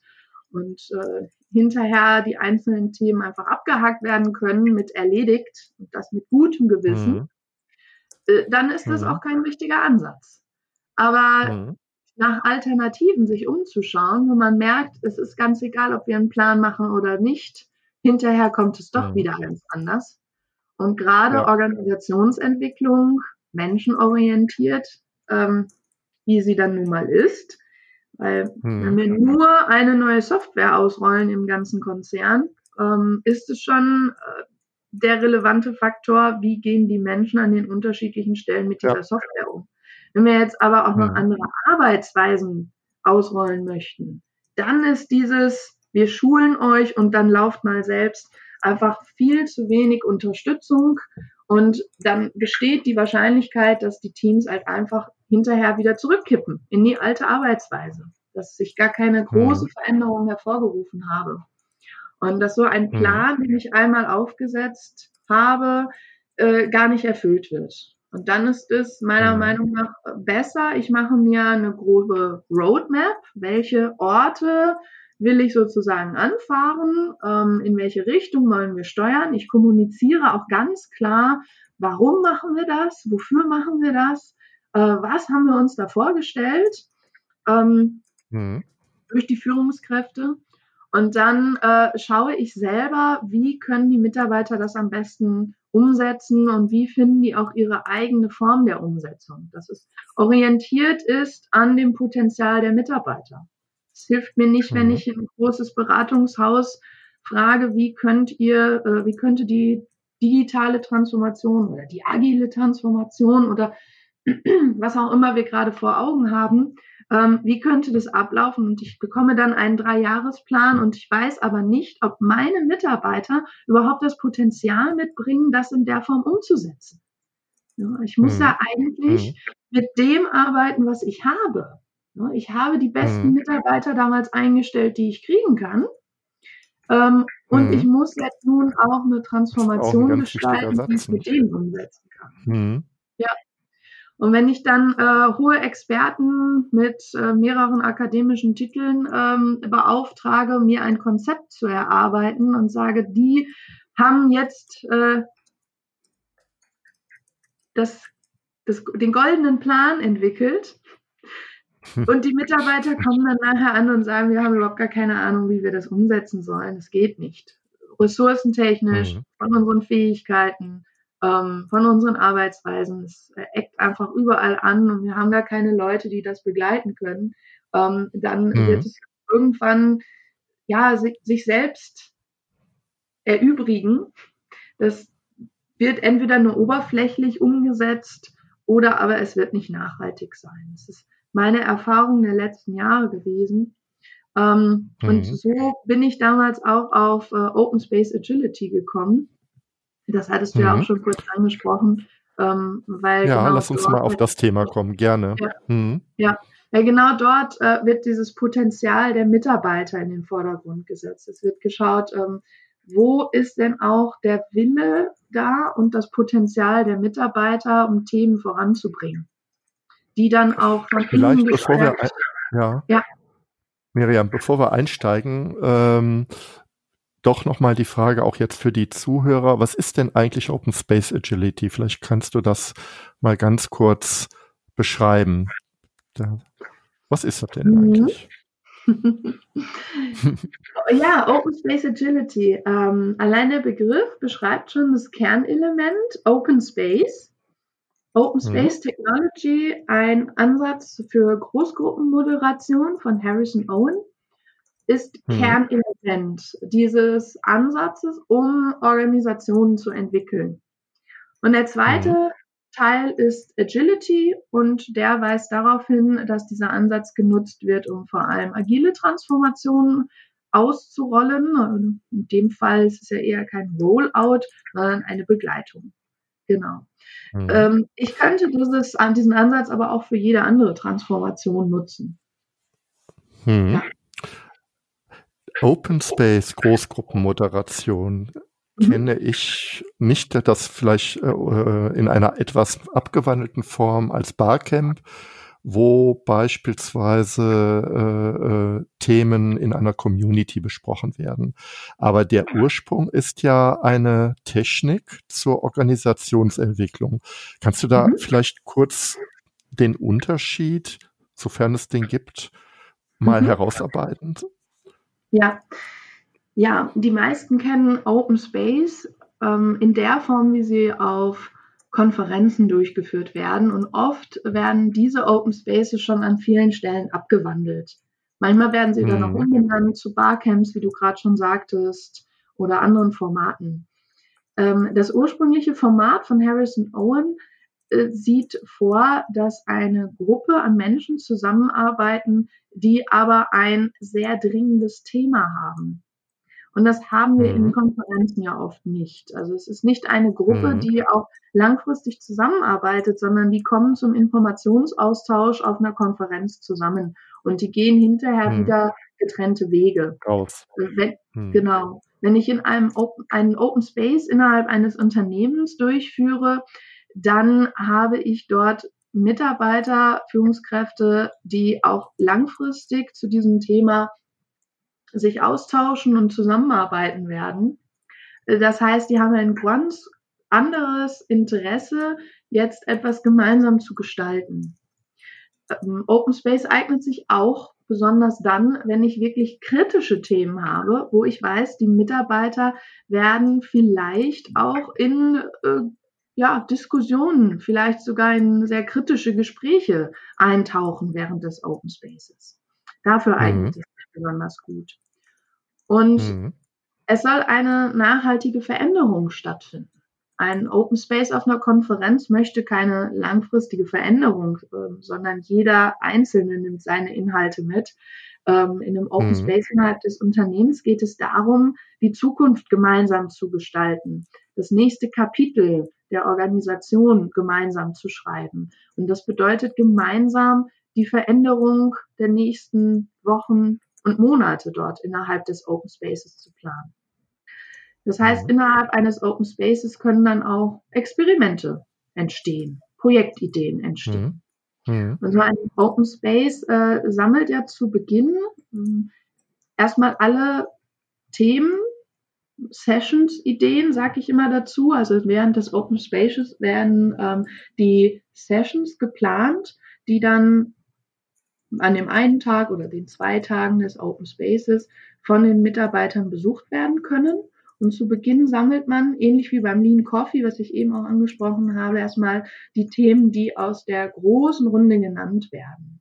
und äh, hinterher die einzelnen Themen einfach abgehakt werden können mit erledigt und das mit gutem Gewissen, mhm. Dann ist das mhm. auch kein richtiger Ansatz. Aber mhm nach Alternativen sich umzuschauen, wo man merkt, es ist ganz egal, ob wir einen Plan machen oder nicht. Hinterher kommt es doch ja. wieder ganz anders. Und gerade ja. Organisationsentwicklung, menschenorientiert, ähm, wie sie dann nun mal ist, weil hm. wenn wir nur eine neue Software ausrollen im ganzen Konzern, ähm, ist es schon äh, der relevante Faktor, wie gehen die Menschen an den unterschiedlichen Stellen mit dieser ja. Software um. Wenn wir jetzt aber auch noch andere Arbeitsweisen ausrollen möchten, dann ist dieses wir schulen euch und dann lauft mal selbst einfach viel zu wenig Unterstützung und dann besteht die Wahrscheinlichkeit, dass die Teams halt einfach hinterher wieder zurückkippen in die alte Arbeitsweise, dass sich gar keine große mhm. Veränderung hervorgerufen habe. Und dass so ein mhm. Plan, den ich einmal aufgesetzt habe, äh, gar nicht erfüllt wird. Und dann ist es meiner mhm. Meinung nach besser, ich mache mir eine grobe Roadmap, welche Orte will ich sozusagen anfahren, ähm, in welche Richtung wollen wir steuern. Ich kommuniziere auch ganz klar, warum machen wir das, wofür machen wir das, äh, was haben wir uns da vorgestellt ähm, mhm. durch die Führungskräfte. Und dann äh, schaue ich selber, wie können die Mitarbeiter das am besten umsetzen und wie finden die auch ihre eigene Form der Umsetzung. Dass es orientiert ist an dem Potenzial der Mitarbeiter. Es hilft mir nicht, wenn mhm. ich ein großes Beratungshaus frage, wie könnt ihr, äh, wie könnte die digitale Transformation oder die agile Transformation oder was auch immer wir gerade vor Augen haben, ähm, wie könnte das ablaufen? Und ich bekomme dann einen Dreijahresplan und ich weiß aber nicht, ob meine Mitarbeiter überhaupt das Potenzial mitbringen, das in der Form umzusetzen. Ja, ich muss mhm. ja eigentlich mhm. mit dem arbeiten, was ich habe. Ne, ich habe die besten mhm. Mitarbeiter damals eingestellt, die ich kriegen kann. Ähm, und mhm. ich muss jetzt nun auch eine Transformation auch gestalten, die ich mit denen umsetzen kann. Mhm. Ja. Und wenn ich dann äh, hohe Experten mit äh, mehreren akademischen Titeln ähm, beauftrage, mir ein Konzept zu erarbeiten und sage, die haben jetzt äh, das, das, den goldenen Plan entwickelt, und die Mitarbeiter kommen dann nachher an und sagen, wir haben überhaupt gar keine Ahnung, wie wir das umsetzen sollen. Es geht nicht. Ressourcentechnisch, mhm. von unseren Fähigkeiten, ähm, von unseren Arbeitsweisen. Es eckt einfach überall an und wir haben gar keine Leute, die das begleiten können. Ähm, dann mhm. wird es irgendwann ja sich, sich selbst erübrigen. Das wird entweder nur oberflächlich umgesetzt oder aber es wird nicht nachhaltig sein. Das ist meine Erfahrung der letzten Jahre gewesen. Ähm, mhm. Und so bin ich damals auch auf äh, Open Space Agility gekommen. Das hattest du mhm. ja auch mhm. schon kurz angesprochen. Ähm, weil ja, genau lass uns mal auf das Thema kommen, gerne. Ja, mhm. ja. weil genau dort äh, wird dieses Potenzial der Mitarbeiter in den Vordergrund gesetzt. Es wird geschaut, ähm, wo ist denn auch der Wille da und das Potenzial der Mitarbeiter, um Themen voranzubringen, die dann auch von Vielleicht, bevor wir, ja. ja. Miriam, bevor wir einsteigen, ähm, doch nochmal die Frage auch jetzt für die Zuhörer. Was ist denn eigentlich Open Space Agility? Vielleicht kannst du das mal ganz kurz beschreiben. Was ist das denn mhm. eigentlich? ja, Open Space Agility. Ähm, allein der Begriff beschreibt schon das Kernelement Open Space. Open mhm. Space. Technology, ein Ansatz für Großgruppenmoderation von Harrison Owen ist mhm. Kernelement dieses Ansatzes, um Organisationen zu entwickeln. Und der zweite mhm. Teil ist Agility und der weist darauf hin, dass dieser Ansatz genutzt wird, um vor allem agile Transformationen auszurollen. In dem Fall ist es ja eher kein Rollout, sondern eine Begleitung. Genau. Mhm. Ähm, ich könnte dieses, diesen Ansatz aber auch für jede andere Transformation nutzen. Mhm. Ja. Open Space Großgruppenmoderation mhm. kenne ich nicht, das vielleicht äh, in einer etwas abgewandelten Form als Barcamp, wo beispielsweise äh, äh, Themen in einer Community besprochen werden. Aber der Ursprung ist ja eine Technik zur Organisationsentwicklung. Kannst du da mhm. vielleicht kurz den Unterschied, sofern es den gibt, mal mhm. herausarbeiten? Ja, ja, die meisten kennen Open Space ähm, in der Form, wie sie auf Konferenzen durchgeführt werden. Und oft werden diese Open Spaces schon an vielen Stellen abgewandelt. Manchmal werden sie mhm. dann noch umbenannt zu Barcamps, wie du gerade schon sagtest, oder anderen Formaten. Ähm, das ursprüngliche Format von Harrison Owen äh, sieht vor, dass eine Gruppe an Menschen zusammenarbeiten, die aber ein sehr dringendes Thema haben. Und das haben wir mhm. in Konferenzen ja oft nicht. Also es ist nicht eine Gruppe, mhm. die auch langfristig zusammenarbeitet, sondern die kommen zum Informationsaustausch auf einer Konferenz zusammen und die gehen hinterher mhm. wieder getrennte Wege. Aus. Wenn, mhm. Genau. Wenn ich in einem Open, einen Open Space innerhalb eines Unternehmens durchführe, dann habe ich dort Mitarbeiter, Führungskräfte, die auch langfristig zu diesem Thema sich austauschen und zusammenarbeiten werden. Das heißt, die haben ein ganz anderes Interesse, jetzt etwas gemeinsam zu gestalten. Ähm, Open Space eignet sich auch besonders dann, wenn ich wirklich kritische Themen habe, wo ich weiß, die Mitarbeiter werden vielleicht auch in äh, ja, Diskussionen, vielleicht sogar in sehr kritische Gespräche eintauchen während des Open Spaces. Dafür eignet mhm. es sich besonders gut. Und mhm. es soll eine nachhaltige Veränderung stattfinden. Ein Open Space auf einer Konferenz möchte keine langfristige Veränderung, äh, sondern jeder Einzelne nimmt seine Inhalte mit. Ähm, in einem Open mhm. Space innerhalb des Unternehmens geht es darum, die Zukunft gemeinsam zu gestalten, das nächste Kapitel der Organisation gemeinsam zu schreiben. Und das bedeutet gemeinsam die Veränderung der nächsten Wochen und Monate dort innerhalb des Open Spaces zu planen. Das heißt, mhm. innerhalb eines Open Spaces können dann auch Experimente entstehen, Projektideen entstehen. Mhm. Mhm. Und so ein Open Space äh, sammelt ja zu Beginn äh, erstmal alle Themen, Sessions, Ideen, sage ich immer dazu. Also während des Open Spaces werden ähm, die Sessions geplant, die dann an dem einen Tag oder den zwei Tagen des Open Spaces von den Mitarbeitern besucht werden können. Und zu Beginn sammelt man, ähnlich wie beim Lean Coffee, was ich eben auch angesprochen habe, erstmal die Themen, die aus der großen Runde genannt werden.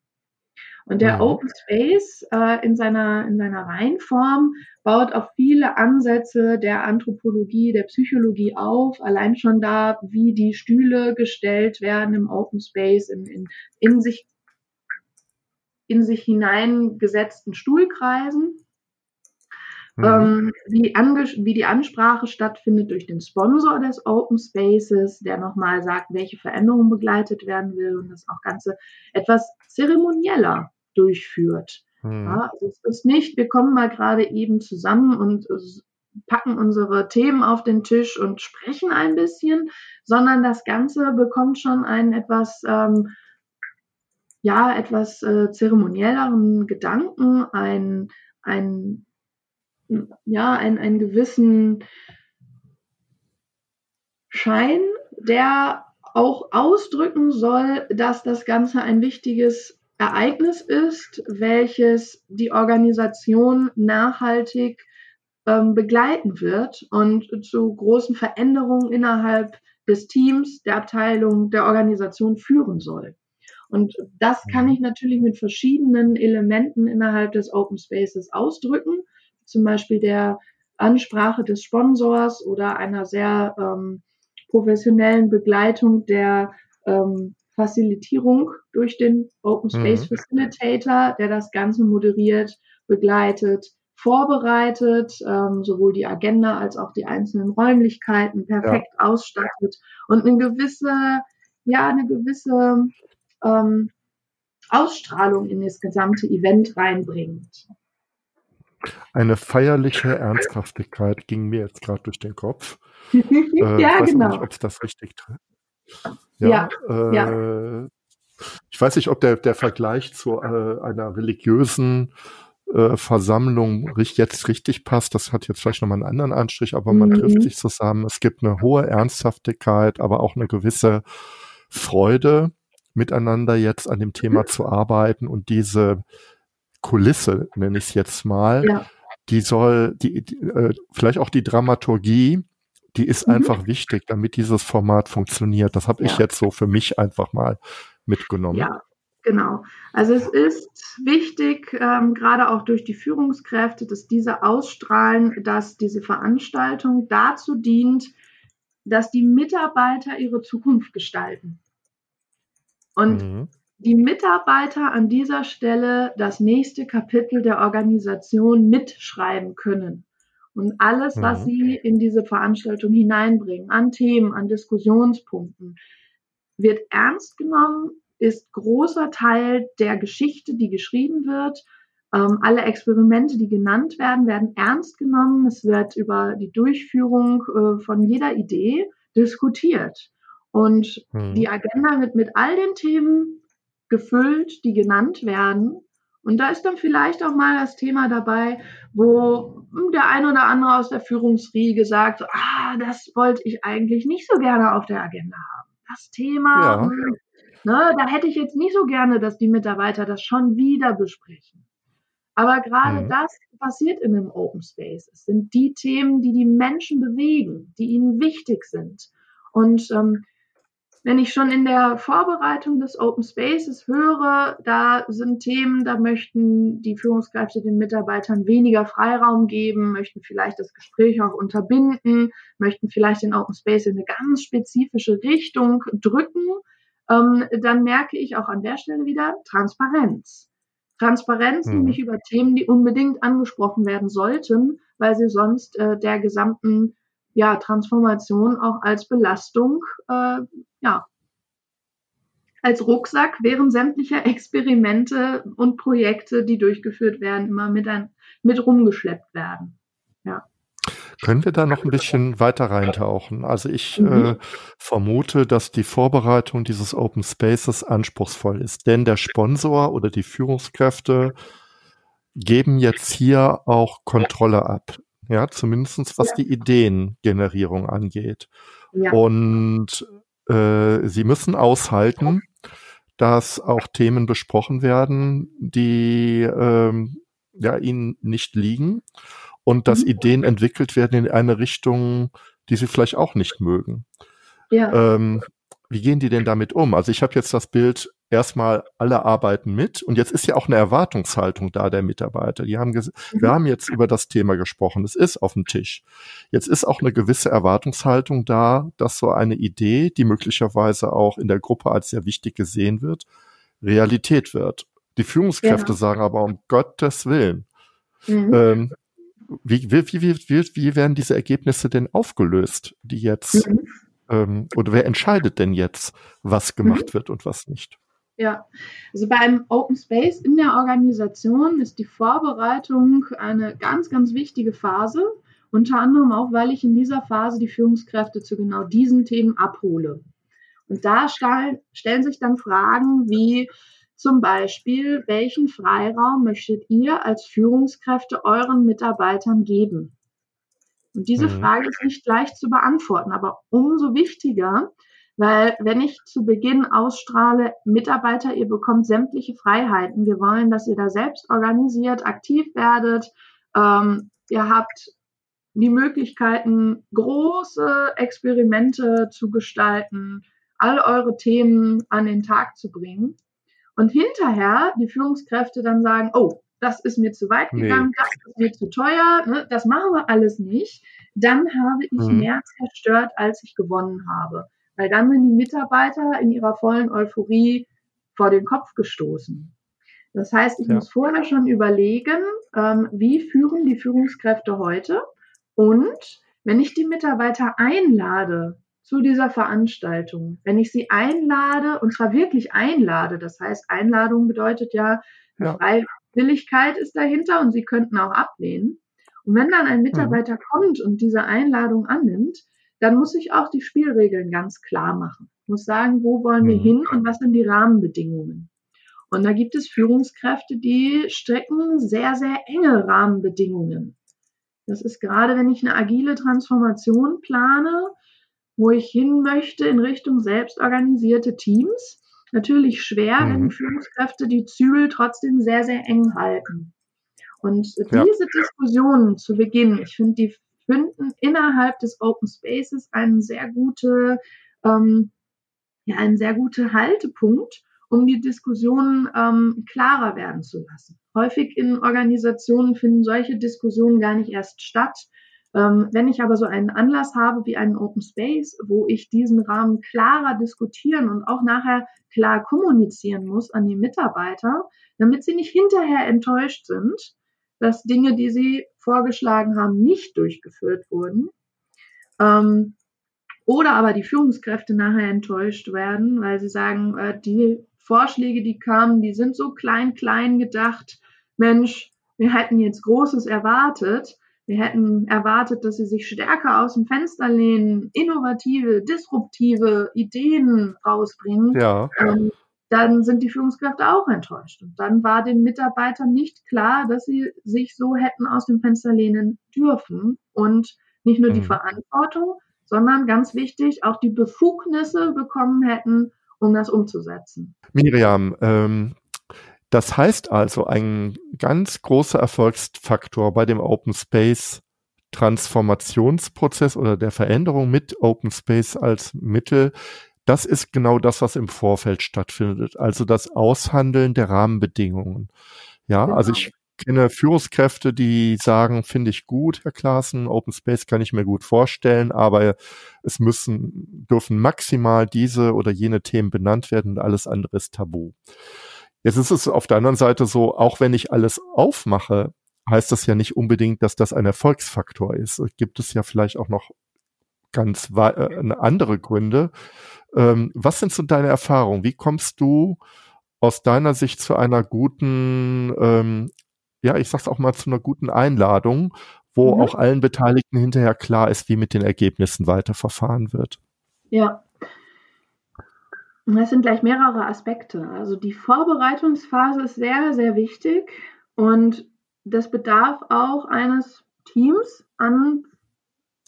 Und der mhm. Open Space äh, in, seiner, in seiner Reihenform baut auf viele Ansätze der Anthropologie, der Psychologie auf. Allein schon da, wie die Stühle gestellt werden im Open Space, in, in, in sich in sich hineingesetzten Stuhlkreisen. Mhm. Ähm, wie, wie, die Ansprache stattfindet durch den Sponsor des Open Spaces, der nochmal sagt, welche Veränderungen begleitet werden will und das auch Ganze etwas zeremonieller durchführt. Mhm. Ja, also es ist nicht, wir kommen mal gerade eben zusammen und packen unsere Themen auf den Tisch und sprechen ein bisschen, sondern das Ganze bekommt schon einen etwas ähm, ja etwas äh, zeremonielleren Gedanken, ein, ein, ja, ein, einen gewissen Schein, der auch ausdrücken soll, dass das Ganze ein wichtiges Ereignis ist, welches die Organisation nachhaltig ähm, begleiten wird und zu großen Veränderungen innerhalb des Teams, der Abteilung, der Organisation führen soll. Und das kann mhm. ich natürlich mit verschiedenen Elementen innerhalb des Open Spaces ausdrücken, zum Beispiel der Ansprache des Sponsors oder einer sehr ähm, professionellen Begleitung der ähm, Facilitierung durch den Open mhm. Space mhm. Facilitator, der das Ganze moderiert, begleitet, vorbereitet, ähm, sowohl die Agenda als auch die einzelnen Räumlichkeiten perfekt ja. ausstattet und eine gewisse, ja, eine gewisse ähm, Ausstrahlung in das gesamte Event reinbringt. Eine feierliche Ernsthaftigkeit ging mir jetzt gerade durch den Kopf. äh, ja, ich weiß genau. nicht, ob es das richtig. Ja, ja, äh, ja, Ich weiß nicht, ob der, der Vergleich zu äh, einer religiösen äh, Versammlung jetzt richtig passt. Das hat jetzt vielleicht nochmal einen anderen Anstrich, aber man mhm. trifft sich zusammen. Es gibt eine hohe Ernsthaftigkeit, aber auch eine gewisse Freude miteinander jetzt an dem Thema mhm. zu arbeiten und diese Kulisse, nenne ich es jetzt mal, ja. die soll, die, die äh, vielleicht auch die Dramaturgie, die ist mhm. einfach wichtig, damit dieses Format funktioniert. Das habe ja. ich jetzt so für mich einfach mal mitgenommen. Ja, genau. Also es ist wichtig, ähm, gerade auch durch die Führungskräfte, dass diese ausstrahlen, dass diese Veranstaltung dazu dient, dass die Mitarbeiter ihre Zukunft gestalten. Und mhm. die Mitarbeiter an dieser Stelle das nächste Kapitel der Organisation mitschreiben können. Und alles, mhm. was sie in diese Veranstaltung hineinbringen, an Themen, an Diskussionspunkten, wird ernst genommen, ist großer Teil der Geschichte, die geschrieben wird. Ähm, alle Experimente, die genannt werden, werden ernst genommen. Es wird über die Durchführung äh, von jeder Idee diskutiert. Und mhm. die Agenda wird mit all den Themen gefüllt, die genannt werden. Und da ist dann vielleicht auch mal das Thema dabei, wo der ein oder andere aus der Führungsriege sagt, ah, das wollte ich eigentlich nicht so gerne auf der Agenda haben. Das Thema, ja. Hm, ne, da hätte ich jetzt nicht so gerne, dass die Mitarbeiter das schon wieder besprechen. Aber gerade mhm. das passiert in einem Open Space. Es sind die Themen, die die Menschen bewegen, die ihnen wichtig sind. Und ähm, wenn ich schon in der Vorbereitung des Open Spaces höre, da sind Themen, da möchten die Führungskräfte den Mitarbeitern weniger Freiraum geben, möchten vielleicht das Gespräch auch unterbinden, möchten vielleicht den Open Space in eine ganz spezifische Richtung drücken, ähm, dann merke ich auch an der Stelle wieder Transparenz. Transparenz mhm. nämlich über Themen, die unbedingt angesprochen werden sollten, weil sie sonst äh, der gesamten ja, Transformation auch als Belastung, äh, ja, als Rucksack während sämtlicher Experimente und Projekte, die durchgeführt werden, immer mit, ein, mit rumgeschleppt werden. Ja. Können wir da noch ein bisschen weiter reintauchen? Also ich mhm. äh, vermute, dass die Vorbereitung dieses Open Spaces anspruchsvoll ist, denn der Sponsor oder die Führungskräfte geben jetzt hier auch Kontrolle ab. Ja, zumindestens was ja. die Ideengenerierung angeht. Ja. Und äh, sie müssen aushalten, dass auch Themen besprochen werden, die ähm, ja ihnen nicht liegen und dass mhm. Ideen entwickelt werden in eine Richtung, die sie vielleicht auch nicht mögen. Ja. Ähm, wie gehen die denn damit um? Also ich habe jetzt das Bild, erstmal alle arbeiten mit und jetzt ist ja auch eine Erwartungshaltung da der Mitarbeiter. Die haben mhm. wir haben jetzt über das Thema gesprochen, es ist auf dem Tisch. Jetzt ist auch eine gewisse Erwartungshaltung da, dass so eine Idee, die möglicherweise auch in der Gruppe als sehr wichtig gesehen wird, Realität wird. Die Führungskräfte ja. sagen aber um Gottes Willen, mhm. ähm, wie, wie, wie, wie, wie werden diese Ergebnisse denn aufgelöst, die jetzt, mhm. Ähm, oder wer entscheidet denn jetzt, was gemacht mhm. wird und was nicht? Ja, also beim Open Space in der Organisation ist die Vorbereitung eine ganz, ganz wichtige Phase. Unter anderem auch, weil ich in dieser Phase die Führungskräfte zu genau diesen Themen abhole. Und da stellen sich dann Fragen wie, zum Beispiel, welchen Freiraum möchtet ihr als Führungskräfte euren Mitarbeitern geben? Und diese mhm. Frage ist nicht leicht zu beantworten, aber umso wichtiger, weil wenn ich zu Beginn ausstrahle, Mitarbeiter, ihr bekommt sämtliche Freiheiten. Wir wollen, dass ihr da selbst organisiert, aktiv werdet. Ähm, ihr habt die Möglichkeiten, große Experimente zu gestalten, all eure Themen an den Tag zu bringen. Und hinterher die Führungskräfte dann sagen, oh, das ist mir zu weit gegangen, nee. das ist mir zu teuer, ne, das machen wir alles nicht, dann habe ich mhm. mehr zerstört, als ich gewonnen habe. Weil dann sind die Mitarbeiter in ihrer vollen Euphorie vor den Kopf gestoßen. Das heißt, ich ja. muss vorher schon überlegen, ähm, wie führen die Führungskräfte heute und wenn ich die Mitarbeiter einlade, zu dieser Veranstaltung. Wenn ich sie einlade, und zwar wirklich einlade, das heißt, Einladung bedeutet ja, ja. Freiwilligkeit ist dahinter und sie könnten auch ablehnen. Und wenn dann ein mhm. Mitarbeiter mhm. kommt und diese Einladung annimmt, dann muss ich auch die Spielregeln ganz klar machen. Ich muss sagen, wo wollen wir mhm. hin und was sind die Rahmenbedingungen. Und da gibt es Führungskräfte, die strecken sehr, sehr enge Rahmenbedingungen. Das ist gerade, wenn ich eine agile Transformation plane, wo ich hin möchte in Richtung selbstorganisierte Teams. Natürlich schwer, mhm. wenn Führungskräfte die Zügel trotzdem sehr, sehr eng halten. Und ja. diese Diskussionen zu Beginn, ich finde, die finden innerhalb des Open Spaces einen sehr gute, ähm, ja, einen sehr gute Haltepunkt, um die Diskussionen ähm, klarer werden zu lassen. Häufig in Organisationen finden solche Diskussionen gar nicht erst statt, ähm, wenn ich aber so einen Anlass habe wie einen Open Space, wo ich diesen Rahmen klarer diskutieren und auch nachher klar kommunizieren muss an die Mitarbeiter, damit sie nicht hinterher enttäuscht sind, dass Dinge, die sie vorgeschlagen haben, nicht durchgeführt wurden. Ähm, oder aber die Führungskräfte nachher enttäuscht werden, weil sie sagen, äh, die Vorschläge, die kamen, die sind so klein, klein gedacht. Mensch, wir hätten jetzt Großes erwartet. Wir hätten erwartet, dass sie sich stärker aus dem Fenster lehnen, innovative, disruptive Ideen rausbringen. Ja. Ähm, dann sind die Führungskräfte auch enttäuscht. Und dann war den Mitarbeitern nicht klar, dass sie sich so hätten aus dem Fenster lehnen dürfen und nicht nur die mhm. Verantwortung, sondern ganz wichtig, auch die Befugnisse bekommen hätten, um das umzusetzen. Miriam, ähm, das heißt also, ein ganz großer Erfolgsfaktor bei dem Open Space Transformationsprozess oder der Veränderung mit Open Space als Mittel, das ist genau das, was im Vorfeld stattfindet. Also das Aushandeln der Rahmenbedingungen. Ja, genau. also ich kenne Führungskräfte, die sagen, finde ich gut, Herr Klaassen, Open Space kann ich mir gut vorstellen, aber es müssen, dürfen maximal diese oder jene Themen benannt werden und alles andere ist tabu. Jetzt ist es auf der anderen Seite so, auch wenn ich alles aufmache, heißt das ja nicht unbedingt, dass das ein Erfolgsfaktor ist. Gibt es ja vielleicht auch noch ganz äh, andere Gründe. Ähm, was sind so deine Erfahrungen? Wie kommst du aus deiner Sicht zu einer guten, ähm, ja, ich sag's auch mal zu einer guten Einladung, wo mhm. auch allen Beteiligten hinterher klar ist, wie mit den Ergebnissen weiterverfahren wird. Ja. Das sind gleich mehrere Aspekte. Also die Vorbereitungsphase ist sehr, sehr wichtig und das bedarf auch eines Teams an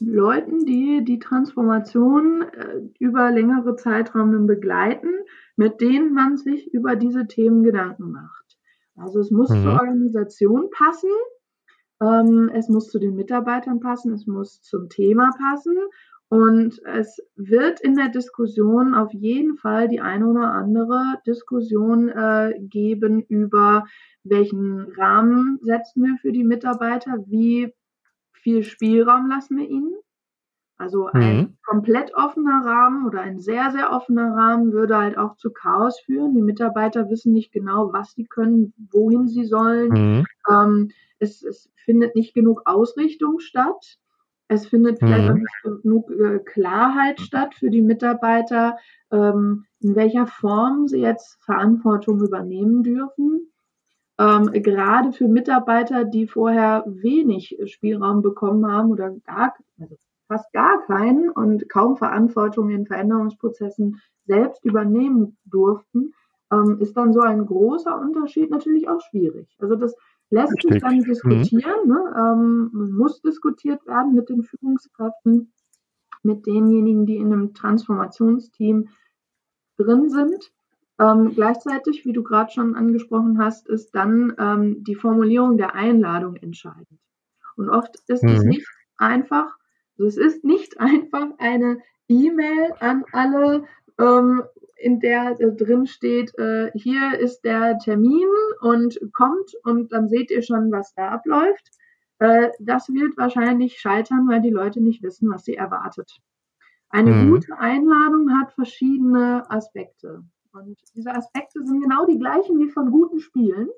Leuten, die die Transformation äh, über längere Zeitraum begleiten, mit denen man sich über diese Themen Gedanken macht. Also es muss mhm. zur Organisation passen, ähm, es muss zu den Mitarbeitern passen, es muss zum Thema passen und es wird in der Diskussion auf jeden Fall die eine oder andere Diskussion äh, geben über welchen Rahmen setzen wir für die Mitarbeiter, wie viel Spielraum lassen wir ihnen. Also ein mhm. komplett offener Rahmen oder ein sehr, sehr offener Rahmen würde halt auch zu Chaos führen. Die Mitarbeiter wissen nicht genau, was sie können, wohin sie sollen. Mhm. Ähm, es, es, findet nicht genug Ausrichtung statt. Es findet mhm. vielleicht auch nicht genug äh, Klarheit statt für die Mitarbeiter, ähm, in welcher Form sie jetzt Verantwortung übernehmen dürfen. Ähm, gerade für Mitarbeiter, die vorher wenig Spielraum bekommen haben oder gar, also fast gar keinen und kaum Verantwortung in Veränderungsprozessen selbst übernehmen durften, ähm, ist dann so ein großer Unterschied natürlich auch schwierig. Also das lässt sich dann mhm. diskutieren, mhm. ne? ähm, muss diskutiert werden mit den Führungskräften, mit denjenigen, die in einem Transformationsteam drin sind. Ähm, gleichzeitig, wie du gerade schon angesprochen hast, ist dann ähm, die Formulierung der Einladung entscheidend. Und oft ist mhm. es nicht einfach, also es ist nicht einfach eine E-Mail an alle, ähm, in der äh, drin steht, äh, hier ist der Termin und kommt und dann seht ihr schon, was da abläuft. Äh, das wird wahrscheinlich scheitern, weil die Leute nicht wissen, was sie erwartet. Eine mhm. gute Einladung hat verschiedene Aspekte. Und diese Aspekte sind genau die gleichen wie von guten Spielen.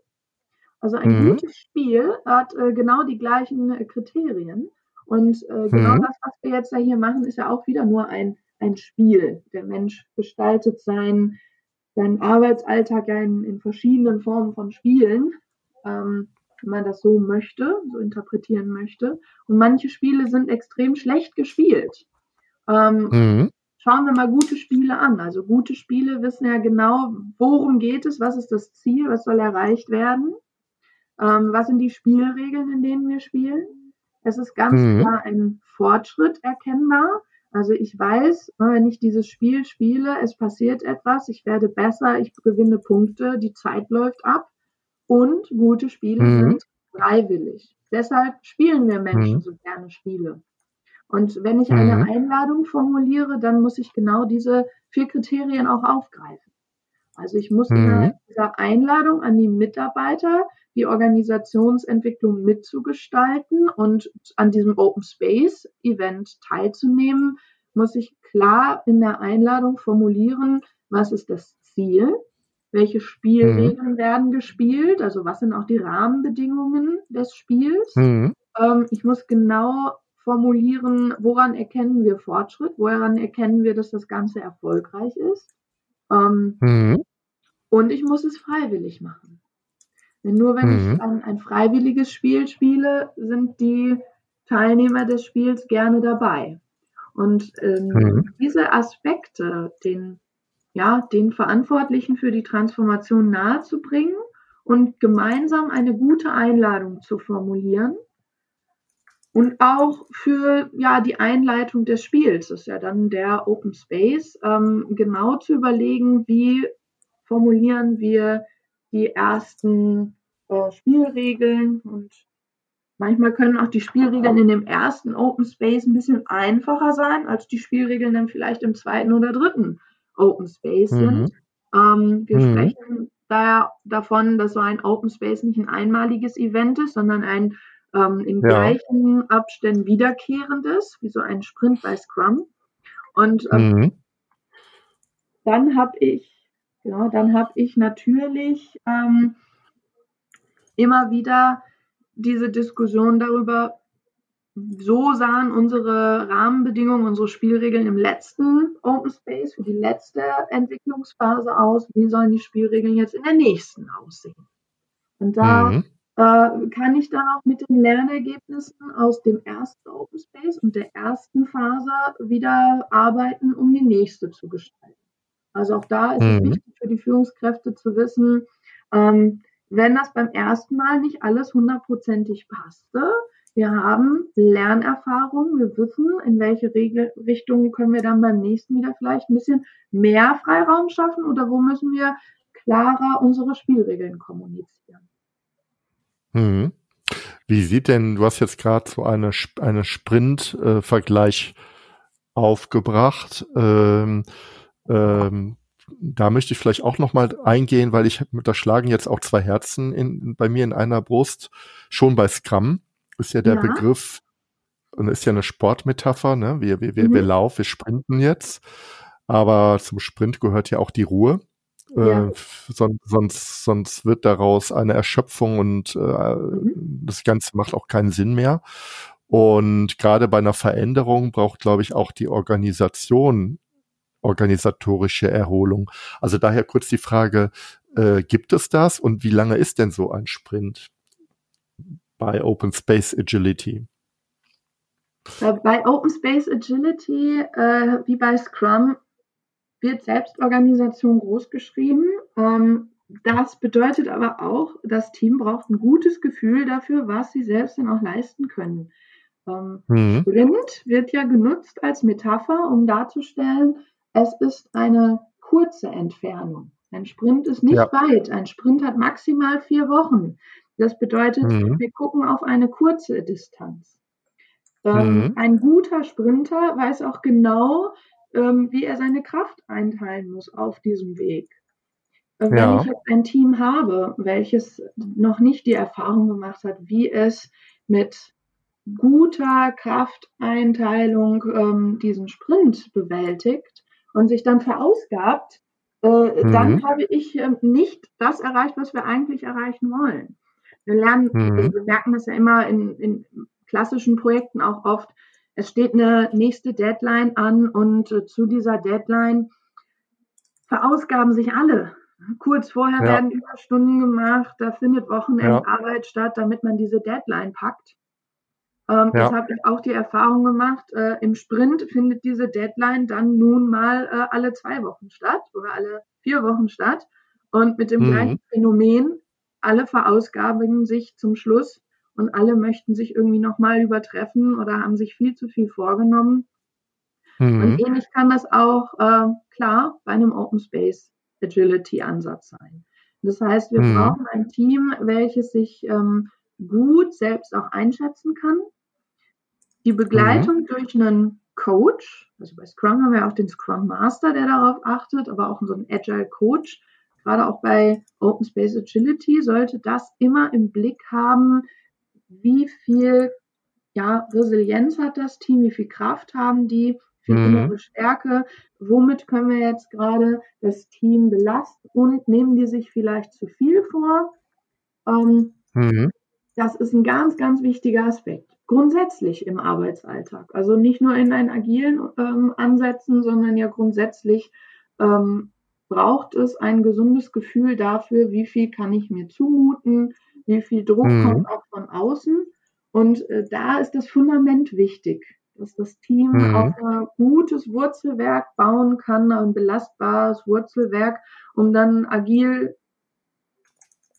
Also ein mhm. gutes Spiel hat äh, genau die gleichen äh, Kriterien. Und äh, genau mhm. das, was wir jetzt ja hier machen, ist ja auch wieder nur ein, ein Spiel. Der Mensch gestaltet seinen, seinen Arbeitsalltag ja in, in verschiedenen Formen von Spielen, ähm, wenn man das so möchte, so interpretieren möchte. Und manche Spiele sind extrem schlecht gespielt. Ähm, mhm. Schauen wir mal gute Spiele an. Also gute Spiele wissen ja genau, worum geht es, was ist das Ziel, was soll erreicht werden, ähm, was sind die Spielregeln, in denen wir spielen. Es ist ganz mhm. klar ein Fortschritt erkennbar. Also ich weiß, ne, wenn ich dieses Spiel spiele, es passiert etwas, ich werde besser, ich gewinne Punkte, die Zeit läuft ab und gute Spiele mhm. sind freiwillig. Deshalb spielen wir Menschen mhm. so gerne Spiele. Und wenn ich eine mhm. Einladung formuliere, dann muss ich genau diese vier Kriterien auch aufgreifen. Also ich muss in mhm. dieser Einladung an die Mitarbeiter die Organisationsentwicklung mitzugestalten und an diesem Open Space Event teilzunehmen, muss ich klar in der Einladung formulieren, was ist das Ziel, welche Spielregeln mhm. werden gespielt, also was sind auch die Rahmenbedingungen des Spiels. Mhm. Ähm, ich muss genau formulieren, woran erkennen wir Fortschritt, woran erkennen wir, dass das Ganze erfolgreich ist. Ähm, mhm. Und ich muss es freiwillig machen. Denn nur wenn mhm. ich ein, ein, freiwilliges Spiel spiele, sind die Teilnehmer des Spiels gerne dabei. Und ähm, mhm. diese Aspekte, den, ja, den Verantwortlichen für die Transformation nahezubringen und gemeinsam eine gute Einladung zu formulieren, und auch für ja die Einleitung des Spiels, das ist ja dann der Open Space, ähm, genau zu überlegen, wie formulieren wir die ersten äh, Spielregeln und manchmal können auch die Spielregeln in dem ersten Open Space ein bisschen einfacher sein, als die Spielregeln dann vielleicht im zweiten oder dritten Open Space mhm. sind. Ähm, wir mhm. sprechen daher davon, dass so ein Open Space nicht ein einmaliges Event ist, sondern ein ähm, in ja. gleichen Abständen wiederkehrendes, wie so ein Sprint bei Scrum. Und ähm, mhm. dann habe ich, ja, dann habe ich natürlich ähm, immer wieder diese Diskussion darüber, so sahen unsere Rahmenbedingungen, unsere Spielregeln im letzten Open Space für die letzte Entwicklungsphase aus. Wie sollen die Spielregeln jetzt in der nächsten aussehen? Und da mhm kann ich dann auch mit den Lernergebnissen aus dem ersten Open Space und der ersten Phase wieder arbeiten, um die nächste zu gestalten. Also auch da ist mhm. es wichtig für die Führungskräfte zu wissen, ähm, wenn das beim ersten Mal nicht alles hundertprozentig passte, wir haben Lernerfahrung, wir wissen, in welche Regel Richtung können wir dann beim nächsten wieder vielleicht ein bisschen mehr Freiraum schaffen oder wo müssen wir klarer unsere Spielregeln kommunizieren. Mhm. Wie sieht denn, du hast jetzt gerade so eine, eine Sprint-Vergleich aufgebracht. Ähm, ähm, da möchte ich vielleicht auch nochmal eingehen, weil ich da schlagen jetzt auch zwei Herzen in, bei mir in einer Brust. Schon bei Scrum ist ja der ja. Begriff, und ist ja eine Sportmetapher, ne? Wir, wir, wir, mhm. wir laufen, wir sprinten jetzt. Aber zum Sprint gehört ja auch die Ruhe. Ja. Äh, sonst, sonst, sonst wird daraus eine Erschöpfung und äh, mhm. das Ganze macht auch keinen Sinn mehr. Und gerade bei einer Veränderung braucht, glaube ich, auch die Organisation organisatorische Erholung. Also daher kurz die Frage, äh, gibt es das und wie lange ist denn so ein Sprint bei Open Space Agility? Äh, bei Open Space Agility, äh, wie bei Scrum, wird Selbstorganisation groß geschrieben. Ähm, das bedeutet aber auch, das Team braucht ein gutes Gefühl dafür, was sie selbst dann auch leisten können. Ähm, mhm. Sprint wird ja genutzt als Metapher, um darzustellen, es ist eine kurze Entfernung. Ein Sprint ist nicht ja. weit. Ein Sprint hat maximal vier Wochen. Das bedeutet, mhm. wir gucken auf eine kurze Distanz. Ähm, mhm. Ein guter Sprinter weiß auch genau, ähm, wie er seine Kraft einteilen muss auf diesem Weg. Äh, wenn ja. ich jetzt ein Team habe, welches noch nicht die Erfahrung gemacht hat, wie es mit guter Krafteinteilung ähm, diesen Sprint bewältigt und sich dann verausgabt, äh, mhm. dann habe ich äh, nicht das erreicht, was wir eigentlich erreichen wollen. Wir lernen, mhm. wir merken das ja immer in, in klassischen Projekten auch oft, es steht eine nächste Deadline an und äh, zu dieser Deadline verausgaben sich alle. Kurz vorher ja. werden Überstunden gemacht, da findet Wochenendarbeit ja. statt, damit man diese Deadline packt. Ähm, ja. Das habe ich auch die Erfahrung gemacht. Äh, Im Sprint findet diese Deadline dann nun mal äh, alle zwei Wochen statt oder alle vier Wochen statt. Und mit dem mhm. gleichen Phänomen, alle verausgaben sich zum Schluss und alle möchten sich irgendwie nochmal übertreffen oder haben sich viel zu viel vorgenommen. Mhm. Und ähnlich kann das auch äh, klar bei einem Open Space Agility Ansatz sein. Das heißt, wir mhm. brauchen ein Team, welches sich ähm, gut selbst auch einschätzen kann. Die Begleitung mhm. durch einen Coach, also bei Scrum haben wir auch den Scrum Master, der darauf achtet, aber auch so ein Agile Coach, gerade auch bei Open Space Agility sollte das immer im Blick haben, wie viel ja, Resilienz hat das Team, wie viel Kraft haben die, wie viel mhm. innere Stärke, womit können wir jetzt gerade das Team belasten und nehmen die sich vielleicht zu viel vor. Ähm, mhm. Das ist ein ganz, ganz wichtiger Aspekt. Grundsätzlich im Arbeitsalltag. Also nicht nur in einen agilen ähm, Ansätzen, sondern ja grundsätzlich ähm, braucht es ein gesundes Gefühl dafür, wie viel kann ich mir zumuten, wie viel Druck mhm. kommt auch von außen. Und äh, da ist das Fundament wichtig, dass das Team mhm. auf ein gutes Wurzelwerk bauen kann, ein belastbares Wurzelwerk, um dann agil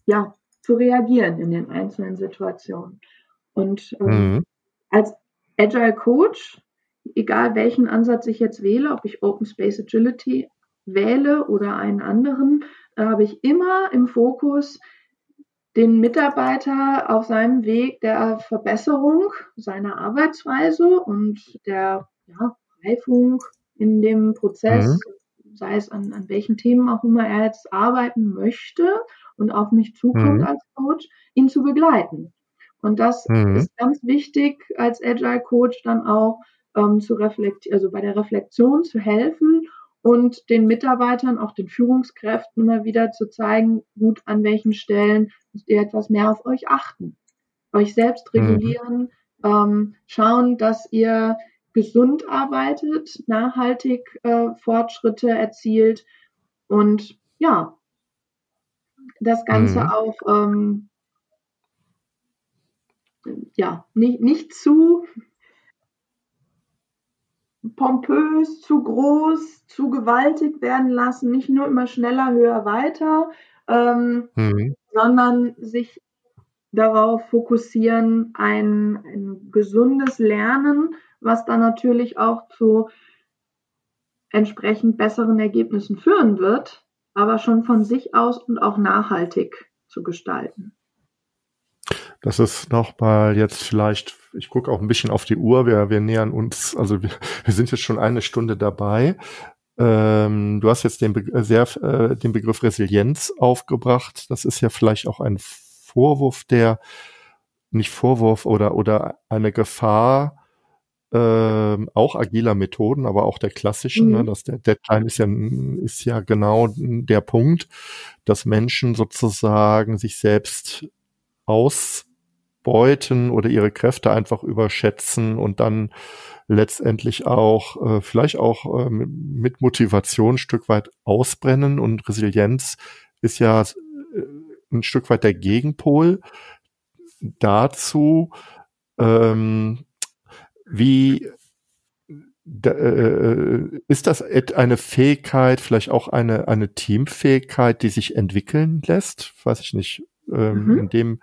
ja, zu reagieren in den einzelnen Situationen. Und ähm, mhm. als Agile Coach, egal welchen Ansatz ich jetzt wähle, ob ich Open Space Agility wähle oder einen anderen, habe ich immer im Fokus, den Mitarbeiter auf seinem Weg der Verbesserung seiner Arbeitsweise und der ja, Reifung in dem Prozess, mhm. sei es an, an welchen Themen auch immer er jetzt arbeiten möchte und auf mich zukommt mhm. als Coach, ihn zu begleiten. Und das mhm. ist ganz wichtig als Agile Coach dann auch ähm, zu reflektieren, also bei der Reflexion zu helfen und den Mitarbeitern, auch den Führungskräften immer wieder zu zeigen, gut an welchen Stellen müsst ihr etwas mehr auf euch achten, euch selbst mhm. regulieren, mhm. ähm, schauen, dass ihr gesund arbeitet, nachhaltig äh, Fortschritte erzielt und ja, das Ganze mhm. auch ähm, ja, nicht, nicht zu pompös, zu groß, zu gewaltig werden lassen, nicht nur immer schneller, höher, weiter, ähm, mhm. sondern sich darauf fokussieren, ein, ein gesundes Lernen, was dann natürlich auch zu entsprechend besseren Ergebnissen führen wird, aber schon von sich aus und auch nachhaltig zu gestalten. Das ist nochmal jetzt vielleicht, ich gucke auch ein bisschen auf die Uhr, wir, wir nähern uns, also wir, wir sind jetzt schon eine Stunde dabei. Ähm, du hast jetzt den, Be sehr, äh, den Begriff Resilienz aufgebracht. Das ist ja vielleicht auch ein Vorwurf, der nicht Vorwurf oder, oder eine Gefahr ähm, auch agiler Methoden, aber auch der klassischen, ne, mhm. ne, dass der Deadline ist ja, ist ja genau der Punkt, dass Menschen sozusagen sich selbst ausbeuten oder ihre Kräfte einfach überschätzen und dann letztendlich auch äh, vielleicht auch äh, mit Motivation ein Stück weit ausbrennen und Resilienz ist ja äh, ein Stück weit der Gegenpol dazu, ähm, wie da, äh, ist das eine Fähigkeit, vielleicht auch eine, eine Teamfähigkeit, die sich entwickeln lässt? Weiß ich nicht. Ähm, mhm. In dem,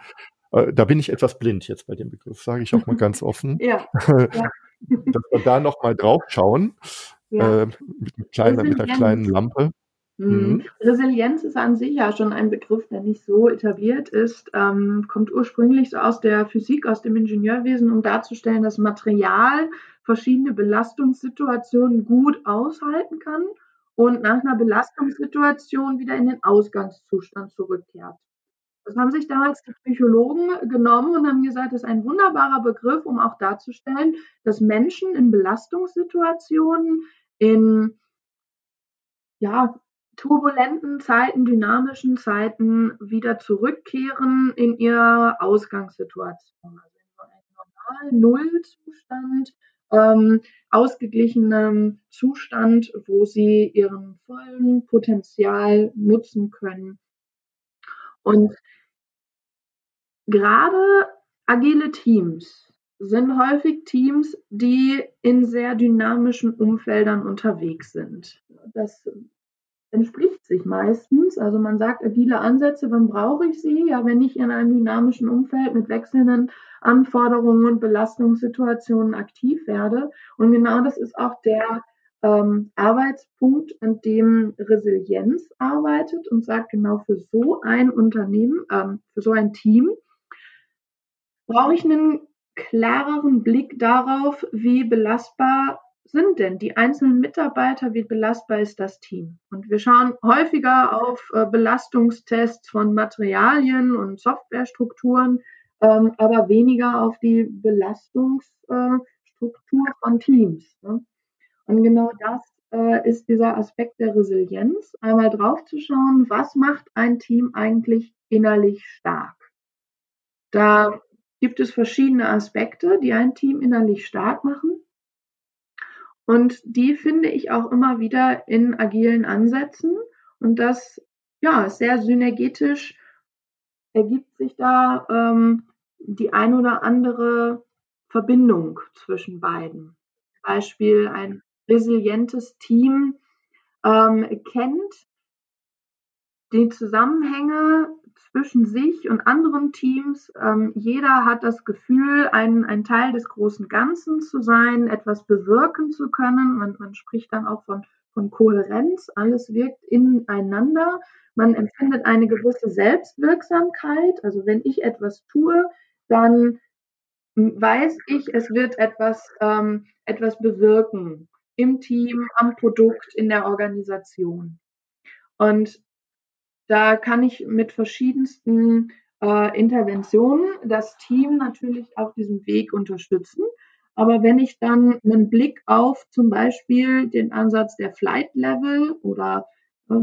äh, da bin ich etwas blind jetzt bei dem Begriff, sage ich auch mal ganz offen. ja. ja. Dass wir da noch mal drauf schauen, ja. äh, mit, mit, kleiner, mit einer kleinen Lampe. Mhm. mhm. Resilienz ist an sich ja schon ein Begriff, der nicht so etabliert ist, ähm, kommt ursprünglich so aus der Physik, aus dem Ingenieurwesen, um darzustellen, dass Material verschiedene Belastungssituationen gut aushalten kann und nach einer Belastungssituation wieder in den Ausgangszustand zurückkehrt. Das haben sich damals die Psychologen genommen und haben gesagt, das ist ein wunderbarer Begriff, um auch darzustellen, dass Menschen in Belastungssituationen, in ja, turbulenten Zeiten, dynamischen Zeiten wieder zurückkehren in ihre Ausgangssituation. Also in einen normalen Nullzustand, ähm, ausgeglichenem Zustand, wo sie ihren vollen Potenzial nutzen können. Und gerade agile Teams sind häufig Teams, die in sehr dynamischen Umfeldern unterwegs sind. Das entspricht sich meistens. Also man sagt agile Ansätze, wann brauche ich sie? Ja, wenn ich in einem dynamischen Umfeld mit wechselnden Anforderungen und Belastungssituationen aktiv werde. Und genau das ist auch der ähm, Arbeitspunkt, an dem Resilienz arbeitet und sagt, genau für so ein Unternehmen, ähm, für so ein Team, brauche ich einen klareren Blick darauf, wie belastbar sind denn die einzelnen Mitarbeiter, wie belastbar ist das Team? Und wir schauen häufiger auf äh, Belastungstests von Materialien und Softwarestrukturen, ähm, aber weniger auf die Belastungsstruktur äh, von Teams. Ne? Und genau das äh, ist dieser Aspekt der Resilienz, einmal drauf zu schauen, was macht ein Team eigentlich innerlich stark. Da gibt es verschiedene Aspekte, die ein Team innerlich stark machen. Und die finde ich auch immer wieder in agilen Ansätzen. Und das, ja, sehr synergetisch ergibt sich da ähm, die ein oder andere Verbindung zwischen beiden. Beispiel ein resilientes Team ähm, kennt die Zusammenhänge zwischen sich und anderen Teams. Ähm, jeder hat das Gefühl, ein, ein Teil des großen Ganzen zu sein, etwas bewirken zu können. Man, man spricht dann auch von, von Kohärenz. Alles wirkt ineinander. Man empfindet eine gewisse Selbstwirksamkeit. Also wenn ich etwas tue, dann weiß ich, es wird etwas, ähm, etwas bewirken im Team, am Produkt, in der Organisation. Und da kann ich mit verschiedensten äh, Interventionen das Team natürlich auf diesem Weg unterstützen. Aber wenn ich dann einen Blick auf zum Beispiel den Ansatz der Flight Level oder äh,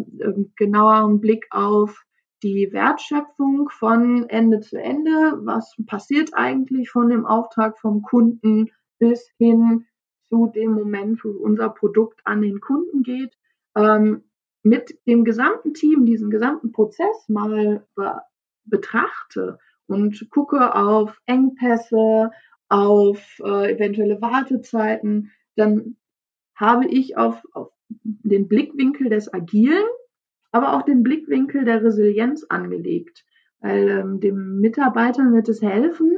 genauer einen Blick auf die Wertschöpfung von Ende zu Ende, was passiert eigentlich von dem Auftrag vom Kunden bis hin zu dem Moment, wo unser Produkt an den Kunden geht, ähm, mit dem gesamten Team diesen gesamten Prozess mal be betrachte und gucke auf Engpässe, auf äh, eventuelle Wartezeiten, dann habe ich auf, auf den Blickwinkel des Agilen, aber auch den Blickwinkel der Resilienz angelegt. Weil ähm, dem Mitarbeitern wird es helfen,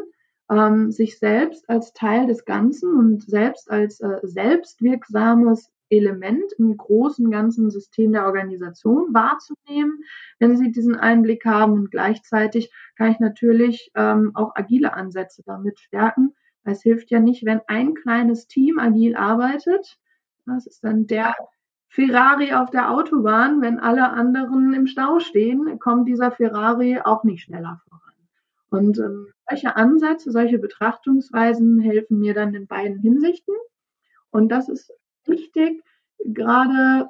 ähm, sich selbst als Teil des Ganzen und selbst als äh, selbstwirksames Element im großen ganzen System der Organisation wahrzunehmen, wenn sie diesen Einblick haben. Und gleichzeitig kann ich natürlich ähm, auch agile Ansätze damit stärken. Es hilft ja nicht, wenn ein kleines Team agil arbeitet. Das ist dann der Ferrari auf der Autobahn. Wenn alle anderen im Stau stehen, kommt dieser Ferrari auch nicht schneller voran. Und ähm, solche Ansätze, solche Betrachtungsweisen helfen mir dann in beiden Hinsichten. Und das ist wichtig, gerade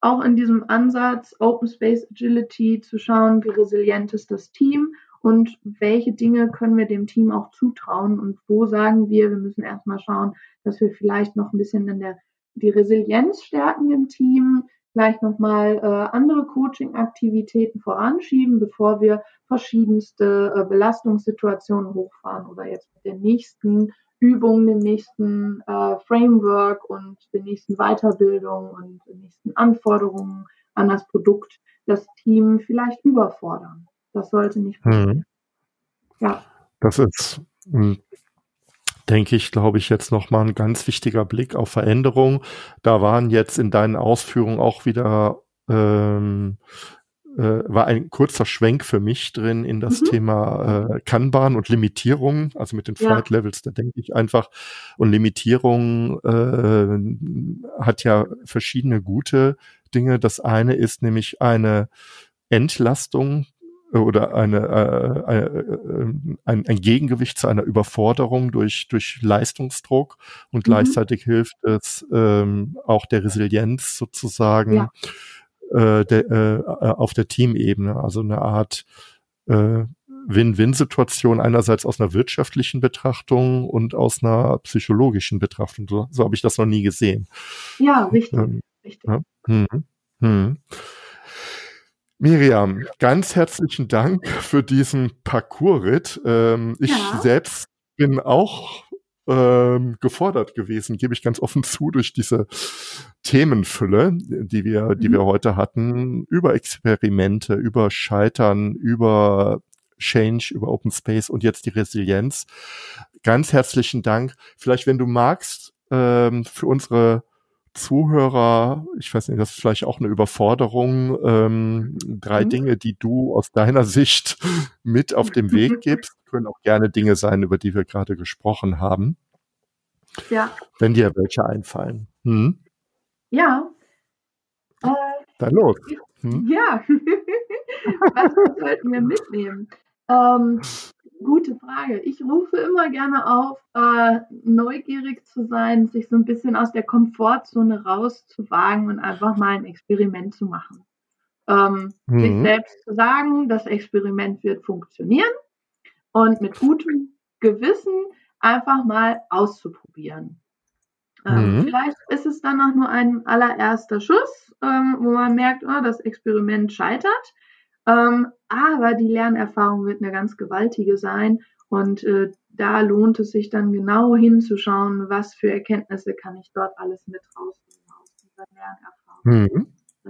auch in diesem Ansatz Open Space Agility zu schauen, wie resilient ist das Team und welche Dinge können wir dem Team auch zutrauen und wo sagen wir, wir müssen erstmal schauen, dass wir vielleicht noch ein bisschen in der, die Resilienz stärken im Team, vielleicht nochmal äh, andere Coaching-Aktivitäten voranschieben, bevor wir verschiedenste äh, Belastungssituationen hochfahren oder jetzt mit den nächsten Übungen, dem nächsten äh, Framework und den nächsten Weiterbildungen und den nächsten Anforderungen an das Produkt das Team vielleicht überfordern. Das sollte nicht passieren. Mhm. Ja. Das ist, hm, denke ich, glaube ich, jetzt nochmal ein ganz wichtiger Blick auf Veränderung. Da waren jetzt in deinen Ausführungen auch wieder ähm, äh, war ein kurzer Schwenk für mich drin in das mhm. Thema äh, Kanban und Limitierung, also mit den Flight Levels, da denke ich einfach. Und Limitierung äh, hat ja verschiedene gute Dinge. Das eine ist nämlich eine Entlastung oder eine, äh, eine, äh, ein, ein Gegengewicht zu einer Überforderung durch, durch Leistungsdruck und mhm. gleichzeitig hilft es ähm, auch der Resilienz sozusagen. Ja äh, der, äh, äh, auf der Teamebene. Also eine Art äh, Win-Win-Situation einerseits aus einer wirtschaftlichen Betrachtung und aus einer psychologischen Betrachtung. So, so habe ich das noch nie gesehen. Ja, richtig. Ähm, richtig. Ja. Hm, hm. Miriam, ganz herzlichen Dank für diesen Parcours-Ritt. Ähm, ich ja. selbst bin auch ähm, gefordert gewesen, gebe ich ganz offen zu, durch diese Themenfülle, die wir, die mhm. wir heute hatten, über Experimente, über Scheitern, über Change, über Open Space und jetzt die Resilienz. Ganz herzlichen Dank. Vielleicht, wenn du magst, ähm, für unsere Zuhörer, ich weiß nicht, das ist vielleicht auch eine Überforderung, ähm, drei mhm. Dinge, die du aus deiner Sicht mit auf dem Weg gibst, können auch gerne Dinge sein, über die wir gerade gesprochen haben. Ja. Wenn dir welche einfallen. Hm? Ja. Äh, Dann los. Hm? Ja. Was sollten wir mitnehmen? Ähm, Gute Frage. Ich rufe immer gerne auf, äh, neugierig zu sein, sich so ein bisschen aus der Komfortzone rauszuwagen und einfach mal ein Experiment zu machen. Ähm, mhm. Sich selbst zu sagen, das Experiment wird funktionieren und mit gutem Gewissen einfach mal auszuprobieren. Ähm, mhm. Vielleicht ist es dann auch nur ein allererster Schuss, ähm, wo man merkt, oh, das Experiment scheitert. Ähm, aber die Lernerfahrung wird eine ganz gewaltige sein. Und äh, da lohnt es sich dann genau hinzuschauen, was für Erkenntnisse kann ich dort alles mit rausnehmen aus dieser Lernerfahrung. Mhm.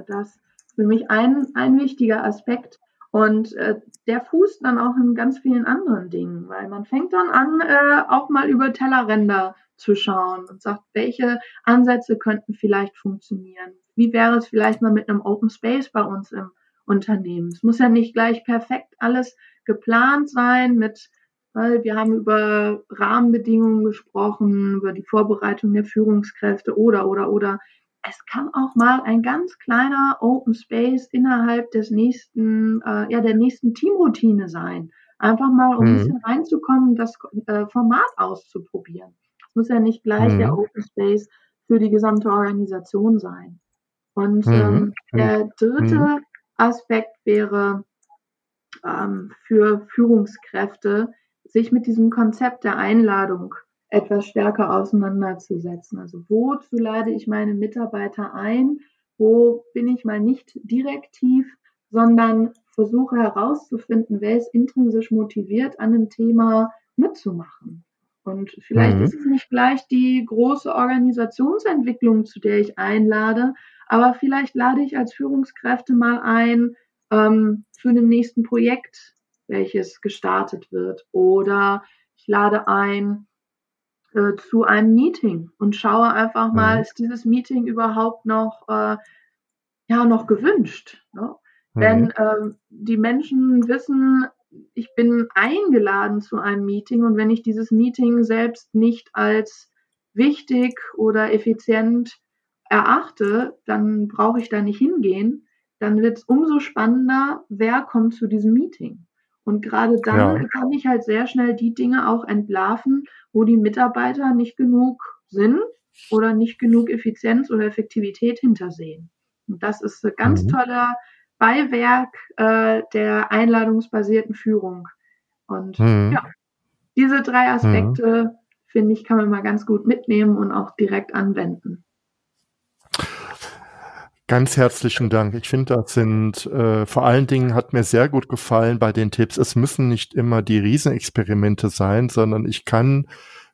Das ist für mich ein, ein wichtiger Aspekt. Und äh, der fußt dann auch in ganz vielen anderen Dingen, weil man fängt dann an, äh, auch mal über Tellerränder zu schauen und sagt, welche Ansätze könnten vielleicht funktionieren. Wie wäre es vielleicht mal mit einem Open Space bei uns im Unternehmen. Es muss ja nicht gleich perfekt alles geplant sein mit, weil wir haben über Rahmenbedingungen gesprochen, über die Vorbereitung der Führungskräfte oder, oder, oder. Es kann auch mal ein ganz kleiner Open Space innerhalb des nächsten, äh, ja, der nächsten Teamroutine sein. Einfach mal, um mhm. ein bisschen reinzukommen, das äh, Format auszuprobieren. Es muss ja nicht gleich mhm. der Open Space für die gesamte Organisation sein. Und mhm. ähm, der dritte mhm. Aspekt wäre ähm, für Führungskräfte, sich mit diesem Konzept der Einladung etwas stärker auseinanderzusetzen. Also wozu lade ich meine Mitarbeiter ein? Wo bin ich mal nicht direktiv, sondern versuche herauszufinden, wer ist intrinsisch motiviert, an einem Thema mitzumachen. Und vielleicht mhm. ist es nicht gleich die große Organisationsentwicklung, zu der ich einlade, aber vielleicht lade ich als Führungskräfte mal ein ähm, für ein nächsten Projekt, welches gestartet wird. Oder ich lade ein äh, zu einem Meeting und schaue einfach mal, mhm. ist dieses Meeting überhaupt noch, äh, ja, noch gewünscht? Ne? Mhm. Wenn äh, die Menschen wissen, ich bin eingeladen zu einem Meeting und wenn ich dieses Meeting selbst nicht als wichtig oder effizient erachte, dann brauche ich da nicht hingehen. Dann wird es umso spannender, wer kommt zu diesem Meeting. Und gerade dann ja. kann ich halt sehr schnell die Dinge auch entlarven, wo die Mitarbeiter nicht genug sind oder nicht genug Effizienz oder Effektivität hintersehen. Und das ist ein ganz mhm. toller Beiwerk äh, der einladungsbasierten Führung. Und mhm. ja, diese drei Aspekte, mhm. finde ich, kann man mal ganz gut mitnehmen und auch direkt anwenden. Ganz herzlichen Dank. Ich finde, das sind äh, vor allen Dingen hat mir sehr gut gefallen bei den Tipps. Es müssen nicht immer die Riesenexperimente sein, sondern ich kann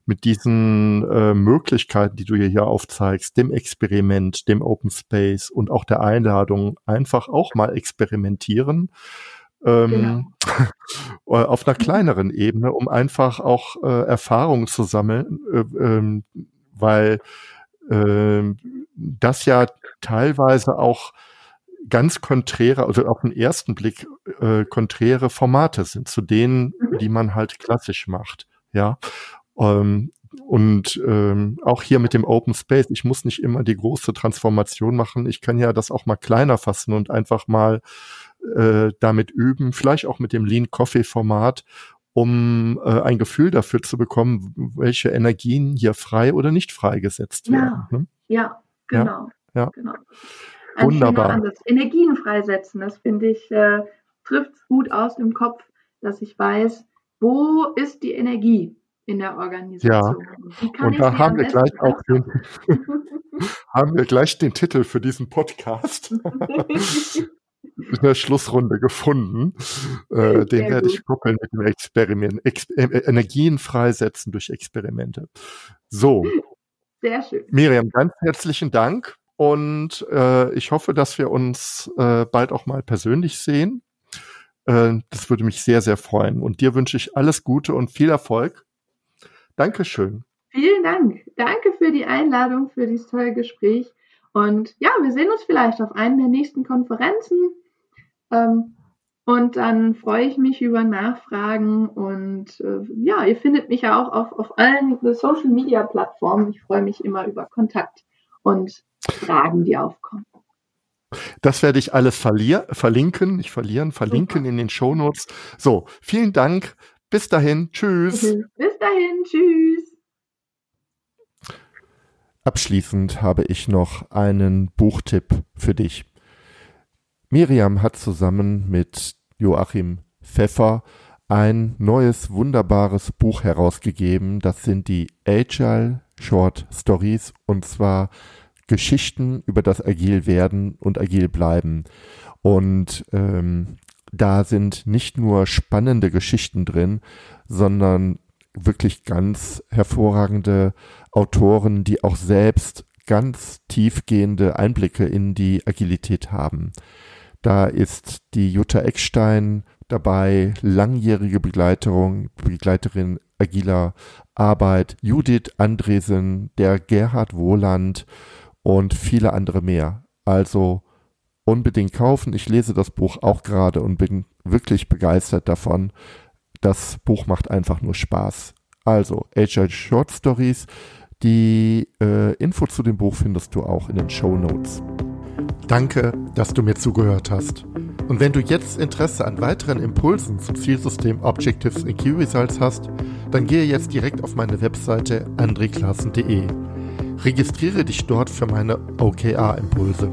mit diesen äh, Möglichkeiten, die du hier aufzeigst, dem Experiment, dem Open Space und auch der Einladung einfach auch mal experimentieren. Ähm, genau. auf einer kleineren Ebene, um einfach auch äh, Erfahrungen zu sammeln, äh, ähm, weil äh, das ja teilweise auch ganz konträre, also auf den ersten Blick äh, konträre Formate sind zu denen, mhm. die man halt klassisch macht. Ja. Ähm, und ähm, auch hier mit dem Open Space, ich muss nicht immer die große Transformation machen. Ich kann ja das auch mal kleiner fassen und einfach mal äh, damit üben, vielleicht auch mit dem Lean Coffee Format, um äh, ein Gefühl dafür zu bekommen, welche Energien hier frei oder nicht freigesetzt werden. Ja, ne? ja genau. Ja, genau. Ein Wunderbar. Energien freisetzen, das finde ich, äh, trifft gut aus im Kopf, dass ich weiß, wo ist die Energie in der Organisation. Ja, und da haben wir gleich auch den, haben wir gleich den Titel für diesen Podcast in der Schlussrunde gefunden. Äh, den werde ich koppeln mit dem Experiment. Ex äh, Energien freisetzen durch Experimente. So. Sehr schön. Miriam, ganz herzlichen Dank. Und äh, ich hoffe, dass wir uns äh, bald auch mal persönlich sehen. Äh, das würde mich sehr, sehr freuen. Und dir wünsche ich alles Gute und viel Erfolg Dankeschön. Vielen Dank. Danke für die Einladung, für dieses tolle Gespräch. Und ja, wir sehen uns vielleicht auf einer der nächsten Konferenzen. Ähm, und dann freue ich mich über Nachfragen. Und äh, ja, ihr findet mich ja auch auf, auf allen Social Media Plattformen. Ich freue mich immer über Kontakt und Fragen, die aufkommen. Das werde ich alles verlinken, nicht verlieren, verlinken Super. in den Show Notes. So, vielen Dank. Bis dahin, tschüss. Bis dahin, tschüss. Abschließend habe ich noch einen Buchtipp für dich. Miriam hat zusammen mit Joachim Pfeffer ein neues wunderbares Buch herausgegeben. Das sind die Agile Short Stories und zwar Geschichten über das Agil werden und Agil bleiben. Und ähm, da sind nicht nur spannende Geschichten drin, sondern wirklich ganz hervorragende Autoren, die auch selbst ganz tiefgehende Einblicke in die Agilität haben. Da ist die Jutta Eckstein dabei, langjährige Begleiterung, Begleiterin agiler Arbeit, Judith Andresen, der Gerhard Wohland und viele andere mehr. Also unbedingt kaufen. Ich lese das Buch auch gerade und bin wirklich begeistert davon. Das Buch macht einfach nur Spaß. Also, Agile Short Stories. Die äh, Info zu dem Buch findest du auch in den Show Notes. Danke, dass du mir zugehört hast. Und wenn du jetzt Interesse an weiteren Impulsen zum Zielsystem Objectives in Key Results hast, dann gehe jetzt direkt auf meine Webseite andreklassen.de. Registriere dich dort für meine OKR-Impulse.